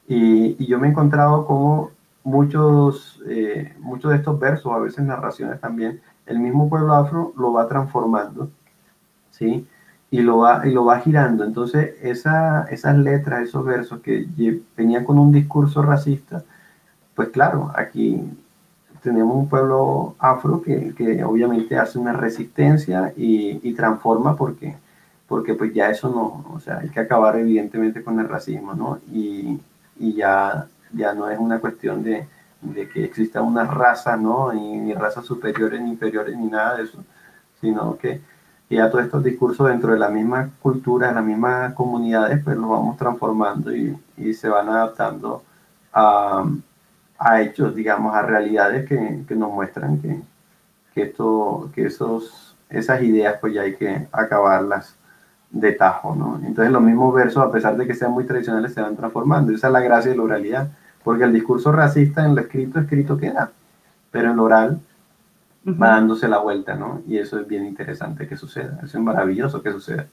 Y, yo me he encontrado como muchos, eh, muchos de estos versos, a veces narraciones también, el mismo pueblo afro lo va transformando, ¿sí? y lo va, y lo va girando. Entonces, esa, esas letras, esos versos que venían con un discurso racista, pues claro, aquí tenemos un pueblo afro que, que obviamente hace una resistencia y, y, transforma porque, porque pues ya eso no, o sea, hay que acabar evidentemente con el racismo, ¿no? Y, y ya, ya no es una cuestión de, de que exista una raza, ¿no? Ni, ni razas superiores ni inferiores ni nada de eso, sino que ya todos estos discursos dentro de la misma cultura, de las mismas comunidades, pues los vamos transformando y, y se van adaptando a, a, hechos, digamos, a realidades que, que nos muestran que, que, esto, que esos esas ideas pues ya hay que acabarlas de tajo, ¿no? Entonces los mismos versos, a pesar de que sean muy tradicionales, se van transformando. Esa es la gracia de la oralidad, porque el discurso racista en lo escrito, escrito queda, pero en lo oral va dándose la vuelta, ¿no? Y eso es bien interesante que suceda, eso es maravilloso que suceda.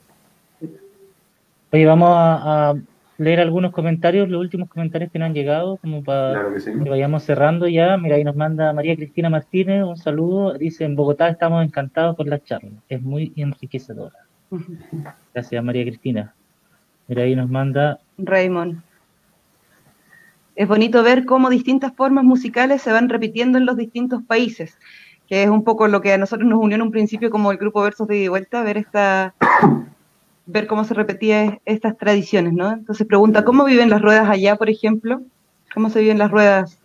Oye, vamos a, leer algunos comentarios, los últimos comentarios que nos han llegado, como para que, vayamos cerrando ya. Mira, ahí nos manda María Cristina Martínez un saludo. Dice, en Bogotá estamos encantados por la charla, es muy enriquecedora. Gracias, María Cristina. Mira, ahí nos manda... Raymond. Es bonito ver cómo distintas formas musicales se van repitiendo en los distintos países, que es un poco lo que a nosotros nos unió en un principio como el grupo Versos de Vuelta, ver esta ver cómo se repetían estas tradiciones, ¿no? Entonces pregunta, ¿cómo viven las ruedas allá, por ejemplo? ¿Cómo se viven las ruedas?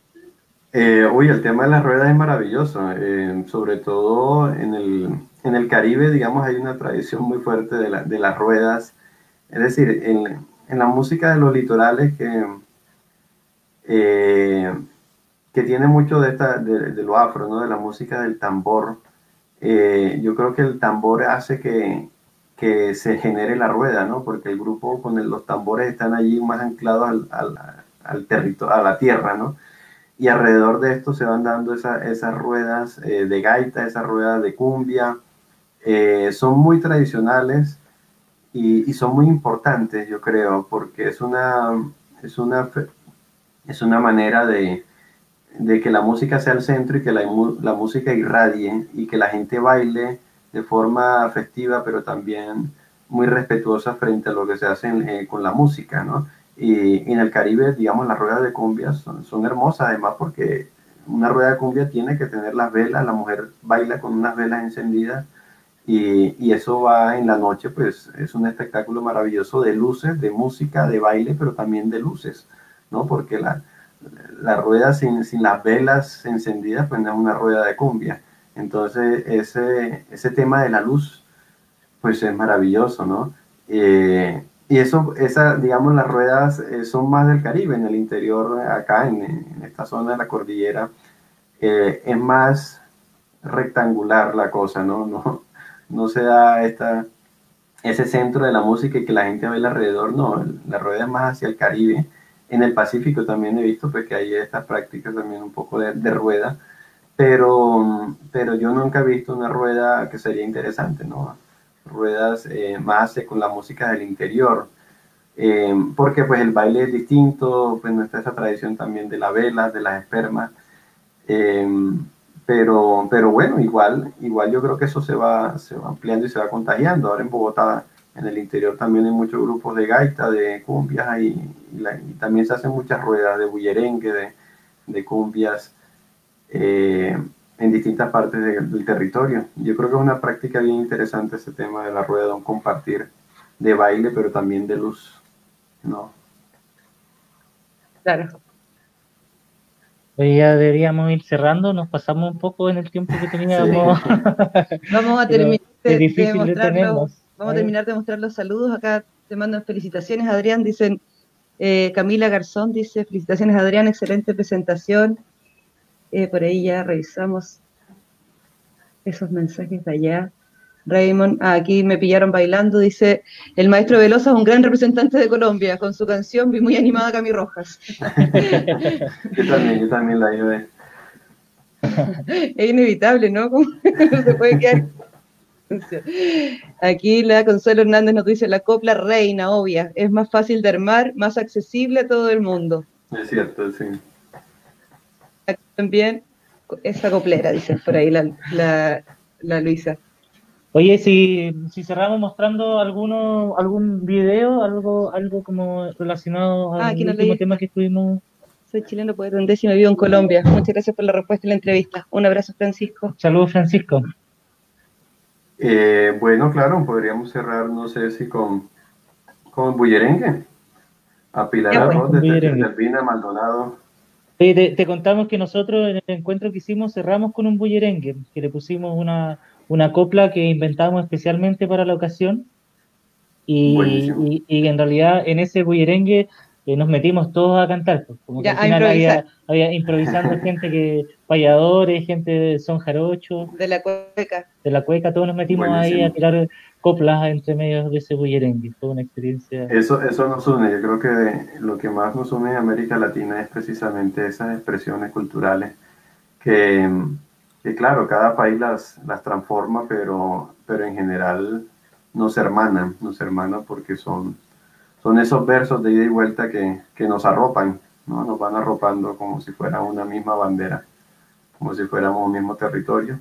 Eh, uy, el tema de las ruedas es maravilloso, eh, sobre todo en el, en el Caribe, digamos, hay una tradición muy fuerte de, la, de las ruedas. Es decir, en, en, la música de los litorales que, eh, que tiene mucho de, esta, de, lo afro, ¿no? de la música del tambor. Eh, yo creo que el tambor hace que, que, se genere la rueda, ¿no? porque el grupo con los tambores están allí más anclados al, al, al territorio, a la tierra, ¿no? y alrededor de esto se van dando esas ruedas eh, de gaita, esas ruedas de cumbia, eh, son muy tradicionales y, son muy importantes, yo creo, porque es una, es una, es una manera de, que la música sea el centro y que la, música irradie y que la gente baile de forma festiva, pero también muy respetuosa frente a lo que se hace eh, con la música, ¿no? Y, en el Caribe, digamos, las ruedas de cumbia son, son, hermosas, además porque una rueda de cumbia tiene que tener las velas, la mujer baila con unas velas encendidas y, y, eso va en la noche, pues es un espectáculo maravilloso de luces, de música, de baile, pero también de luces, ¿no? Porque la, rueda sin, sin, las velas encendidas, pues no es una rueda de cumbia. Entonces, ese, ese tema de la luz, pues es maravilloso, ¿no? Eh, y eso, esa, digamos, las ruedas eh, son más del Caribe, en el interior, acá en, esta zona de la cordillera, eh, es más rectangular la cosa, ¿no? no no se da esta, ese centro de la música que la gente baila alrededor, no, la rueda es más hacia el Caribe. En el Pacífico también he visto pues, que hay estas prácticas también un poco de, rueda, pero, pero yo nunca he visto una rueda que sería interesante, ¿no? Ruedas eh, más con la música del interior, eh, porque pues el baile es distinto, pues no está esa tradición también de la vela, de las espermas. Eh, pero, pero bueno, igual, igual yo creo que eso se va, se va ampliando y se va contagiando. Ahora en Bogotá, en el interior también hay muchos grupos de gaita, de cumbias y, también se hacen muchas ruedas de bullerengue, de, de cumbias eh, en distintas partes del territorio. Yo creo que es una práctica bien interesante ese tema de la rueda, de un compartir de baile, pero también de luz, ¿no? Claro. Ya deberíamos ir cerrando, nos pasamos un poco en el tiempo que teníamos. vamos a terminar de, mostrar los, vamos a terminar de mostrar los saludos. Acá te mandan felicitaciones, Adrián. Dicen eh, Camila Garzón dice felicitaciones, Adrián, excelente presentación. Eh, por ahí ya revisamos esos mensajes de allá. Raymond, ah, aquí me pillaron bailando, dice, el maestro Velosa es un gran representante de Colombia, con su canción vi muy animada Cami Rojas. yo también, yo también la ayudé. es inevitable, ¿no? no se puede quedar. Aquí la Consuelo Hernández nos dice, la copla reina, obvia, es más fácil de armar, más accesible a todo el mundo. Es cierto, sí. Aquí también esa coplera, dice por ahí la, la, la Luisa. Oye, si, si cerramos mostrando alguno, algún video, algo, algo como relacionado al ah, último tema que estuvimos. Soy chileno, poeta en décima, vivo en Colombia. Muchas gracias por la respuesta y la entrevista. Un abrazo, Francisco. Saludos, Francisco. Eh, bueno, claro, podríamos cerrar, no sé si con, con Bullerengue. A Pilar Arroz, de Maldonado. te, te, contamos que nosotros en el encuentro que hicimos cerramos con un bullerengue, que le pusimos una, una copla que inventamos especialmente para la ocasión. Y, y, en realidad en ese bullerengue y nos metimos todos a cantar, pues, como que al final había, había, improvisando gente que, payadores, gente de son jarocho. De la cueca. De la cueca, todos nos metimos ahí a tirar coplas entre medio de ese bullerengue, fue una experiencia. Eso, eso nos une, yo creo que lo que más nos une en América Latina es precisamente esas expresiones culturales que, que claro, cada país las, las transforma, pero, pero en general nos hermanan, nos hermanan porque son son esos versos de ida y vuelta que, nos arropan, ¿no? nos van arropando como si fuera una misma bandera, como si fuéramos un mismo territorio.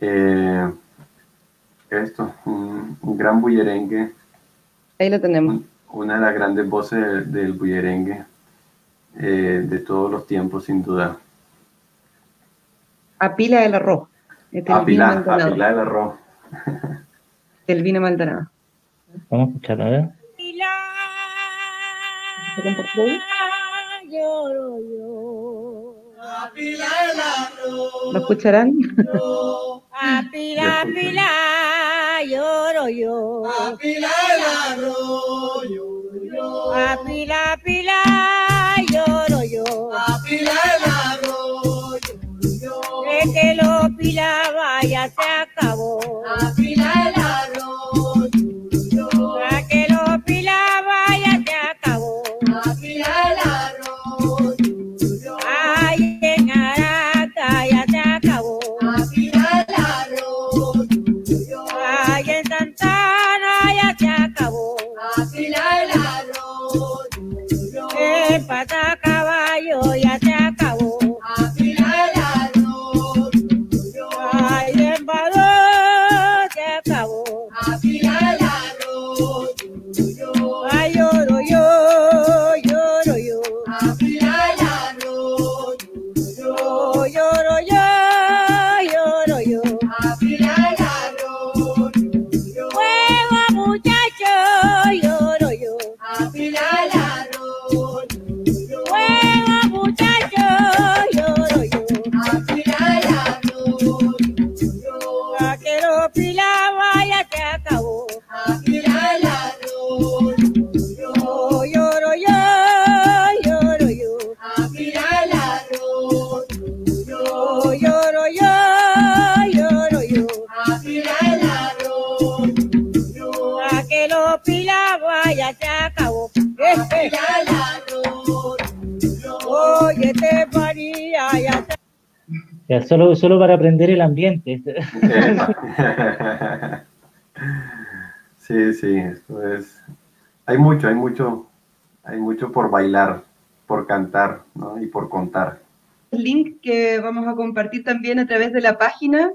Eh, esto, un, gran bullerengue. Ahí lo tenemos. Una de las grandes voces del, bullerengue eh, de todos los tiempos, sin duda. Apila del arroz. Apila, Apila del arroz. El vino Maldonado. Vamos a escuchar, a ver. ¿Lo escucharán? Apila, apila, lloro yo. Apila yo. Apila, apila, lloro yo. Apila lloro yo. Que lo pilaba ya se acabó. Apila En solo, solo para aprender el ambiente. Sí, sí, esto es. Hay mucho, hay mucho, hay mucho por bailar, por cantar, ¿no? Y por contar. El link que vamos a compartir también a través de la página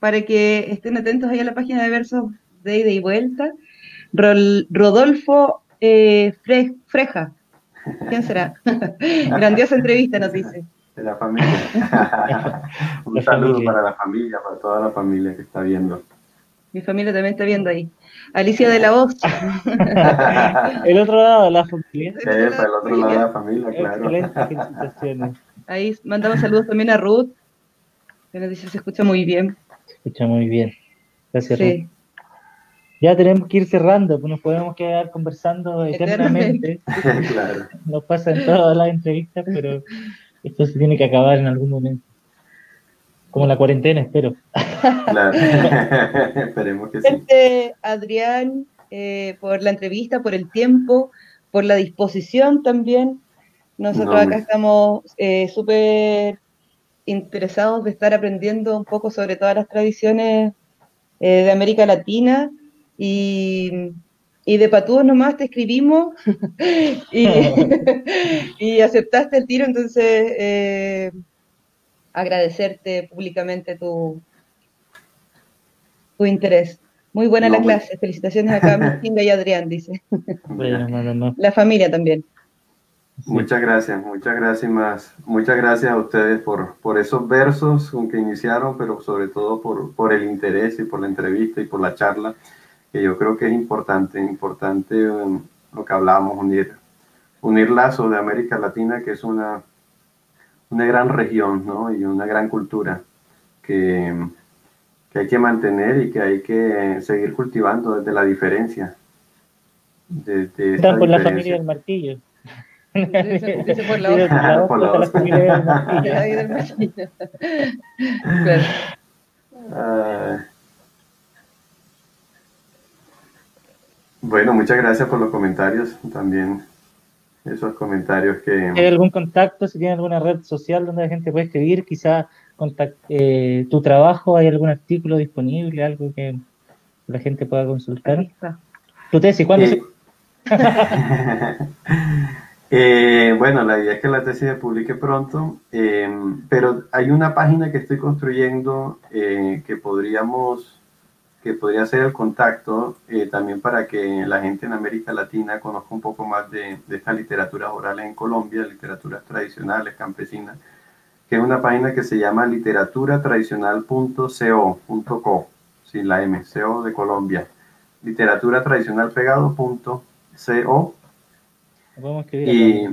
para que estén atentos ahí a la página de versos de ida y vuelta. Rol- Rodolfo eh, Fre- Freja. ¿Quién será? Grandiosa entrevista, nos dice. De la familia. Un La saludo familia. para la familia, para toda la familia que está viendo. Mi familia también está viendo ahí. Alicia de la Voz. el otro lado de la familia. Epa, el otro lado de la familia, claro. Excelente, felicitaciones. Ahí mandamos saludos también a Ruth, que nos dice se escucha muy bien. Se escucha muy bien. Gracias, Sí. Ruth. Ya tenemos que ir cerrando, pues nos podemos quedar conversando eternamente. claro. Nos pasa en todas las entrevistas, pero esto se tiene que acabar en algún momento. Como la cuarentena, espero. Claro. Esperemos que sí. Gracias, Adrián, eh, por la entrevista, por el tiempo, por la disposición también. Nosotros No, acá me- estamos eh, súper interesados de estar aprendiendo un poco sobre todas las tradiciones eh, de América Latina y, y de patúos nomás te escribimos y, y aceptaste el tiro, entonces eh, agradecerte públicamente tu, tu interés. Muy buena No, la muy- clase, felicitaciones acá a Martín y Adrián, dice. Bueno, no, no, no. La familia también. Muchas gracias, muchas gracias más. Muchas gracias a ustedes por, por esos versos con que iniciaron, pero sobre todo por, por el interés y por la entrevista y por la charla, que yo creo que es importante, importante um, lo que hablábamos, unir, unir lazos de América Latina, que es una, una gran región ¿no? y una gran cultura que, que hay que mantener y que hay que seguir cultivando desde la diferencia. de, de Están por la familia del martillo. Dice, dice por la otra. Por la otra. Claro. Bueno, muchas gracias por los comentarios también. Esos comentarios que... ¿Hay algún contacto? Si tiene alguna red social donde la gente puede escribir, quizá contact- eh, tu trabajo, ¿hay algún artículo disponible, algo que la gente pueda consultar? Tu tesis, ¿cuándo se- Eh, eh, bueno, la idea es que la tesis se publique pronto, eh, pero hay una página que estoy construyendo eh, que podríamos, que podría ser el contacto eh, también para que la gente en América Latina conozca un poco más de, de estas literaturas orales en Colombia, literaturas tradicionales, campesinas, que es una página que se llama literaturatradicional.co.co, sin la M, CO de Colombia, literaturatradicionalpegado.co y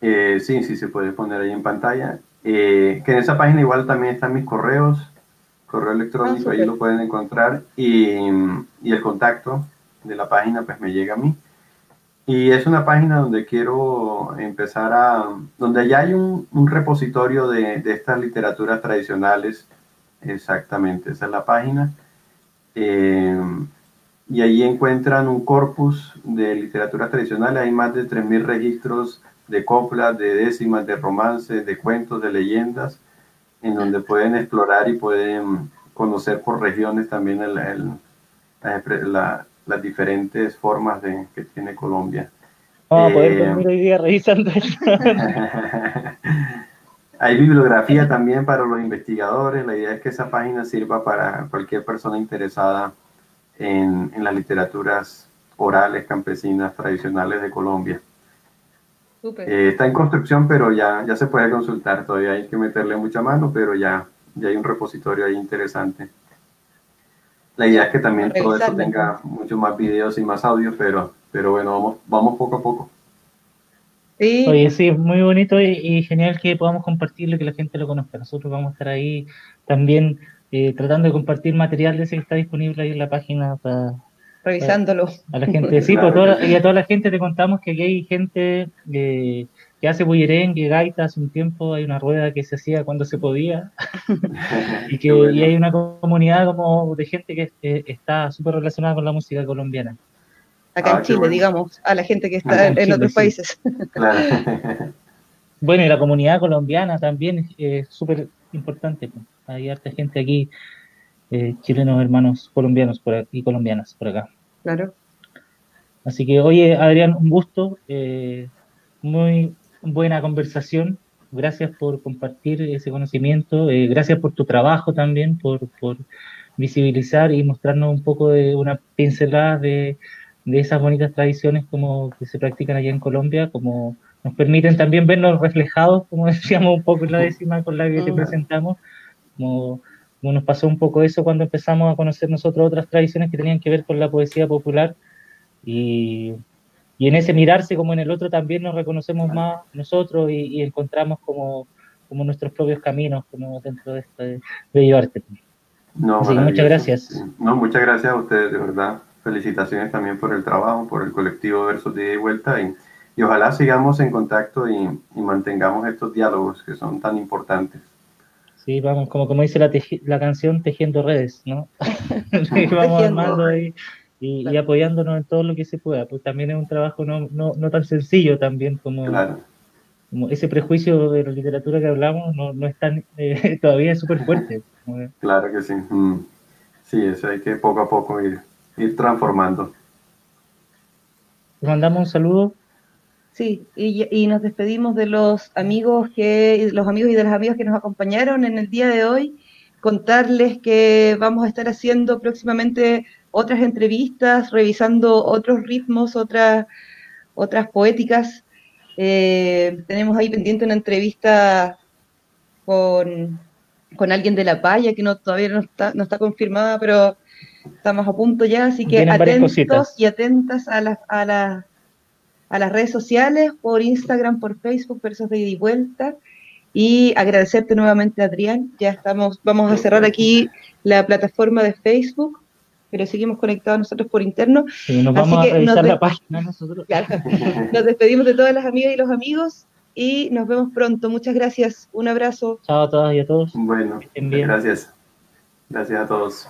eh, sí, sí se puede poner ahí en pantalla. Eh, que en esa página igual también están mis correos, correo electrónico, Ah, ahí lo pueden encontrar y, y el contacto de la página pues me llega a mí. Y es una página donde quiero empezar a, donde ya hay un, un repositorio de, de estas literaturas tradicionales, exactamente, esa es la página. Eh, y allí encuentran un corpus de literatura tradicional. Hay más de 3.000 registros de coplas, de décimas, de romances, de cuentos, de leyendas, en donde pueden explorar y pueden conocer por regiones también el- el- la- la- las diferentes formas de, que tiene Colombia. Vamos a poder dormir hoy día revisando esto. Hay bibliografía también para los investigadores. La idea es que esa página sirva para cualquier persona interesada en, en las literaturas orales, campesinas, tradicionales de Colombia. Eh, está en construcción, pero ya, ya se puede consultar. Todavía hay que meterle mucha mano, pero ya, ya hay un repositorio ahí interesante. La idea es que también todo eso revisarlo, tenga muchos más videos y más audio, pero, pero bueno, vamos, vamos poco a poco. Sí, Oye, sí, muy bonito y, y genial que podamos compartirlo y que la gente lo conozca. Nosotros vamos a estar ahí también eh, tratando de compartir material de ese que está disponible ahí en la página para revisándolo. a la gente. Sí, Claro pues, toda- y a toda la gente te contamos que aquí hay gente eh, que hace bullerengue, gaita hace un tiempo, hay una rueda que se hacía cuando se podía y que bueno. y hay una comunidad como de gente que eh, está súper relacionada con la música colombiana. Acá Ah, en qué Chile, bueno. digamos, a la gente que está en en, en Chile, otros sí. países. Claro. Bueno, y la comunidad colombiana también es eh, súper importante. pues. Hay harta gente aquí, eh, chilenos hermanos colombianos por aquí, y colombianas por acá. Claro. Así que, oye, Adrián, un gusto, eh, muy buena conversación. Gracias por compartir ese conocimiento, eh, gracias por tu trabajo también, por, por visibilizar y mostrarnos un poco de una pincelada de, de esas bonitas tradiciones como que se practican allá en Colombia, como nos permiten también vernos reflejados, como decíamos un poco en la décima con la que te Ujú. presentamos, como nos pasó un poco eso cuando empezamos a conocer nosotros otras tradiciones que tenían que ver con la poesía popular y, y en ese mirarse como en el otro también nos reconocemos más nosotros y, y encontramos como, como nuestros propios caminos como dentro de este bello arte. No, Así muchas gracias. No, muchas gracias a ustedes, de verdad. Felicitaciones también por el trabajo, por el colectivo Versos de Ida y Vuelta y, y ojalá sigamos en contacto y, y mantengamos estos diálogos que son tan importantes. Sí, vamos, como, como dice la, teji- la canción, tejiendo redes, ¿no? vamos Tejiendo. armando ahí y, y apoyándonos en todo lo que se pueda, pues también es un trabajo no, no, no tan sencillo también como, Claro, como ese prejuicio de la literatura que hablamos no, no es tan, eh, todavía es súper fuerte. claro que sí. Mm. Sí, eso hay que poco a poco ir, ir transformando. Les mandamos un saludo. Sí, y, y nos despedimos de los amigos que, los amigos y de las amigas que nos acompañaron en el día de hoy. Contarles que vamos a estar haciendo próximamente otras entrevistas, revisando otros ritmos, otras, otras poéticas. Eh, tenemos ahí pendiente una entrevista con, con alguien de La Paya que no, todavía no está, no está confirmada, pero estamos a punto ya, así que Vienen atentos y atentas a las, a las a las redes sociales, por Instagram, por Facebook, Versos de Ida y Vuelta. Y agradecerte nuevamente, Adrián. Ya estamos, vamos a cerrar aquí la plataforma de Facebook pero seguimos conectados nosotros por interno. Sí, nos vamos a revisar la página nosotros. Claro, nos despedimos de todas las amigas y los amigos y nos vemos pronto. Muchas gracias. Un abrazo. Chao a todas y a todos. Bueno, gracias. Gracias a todos.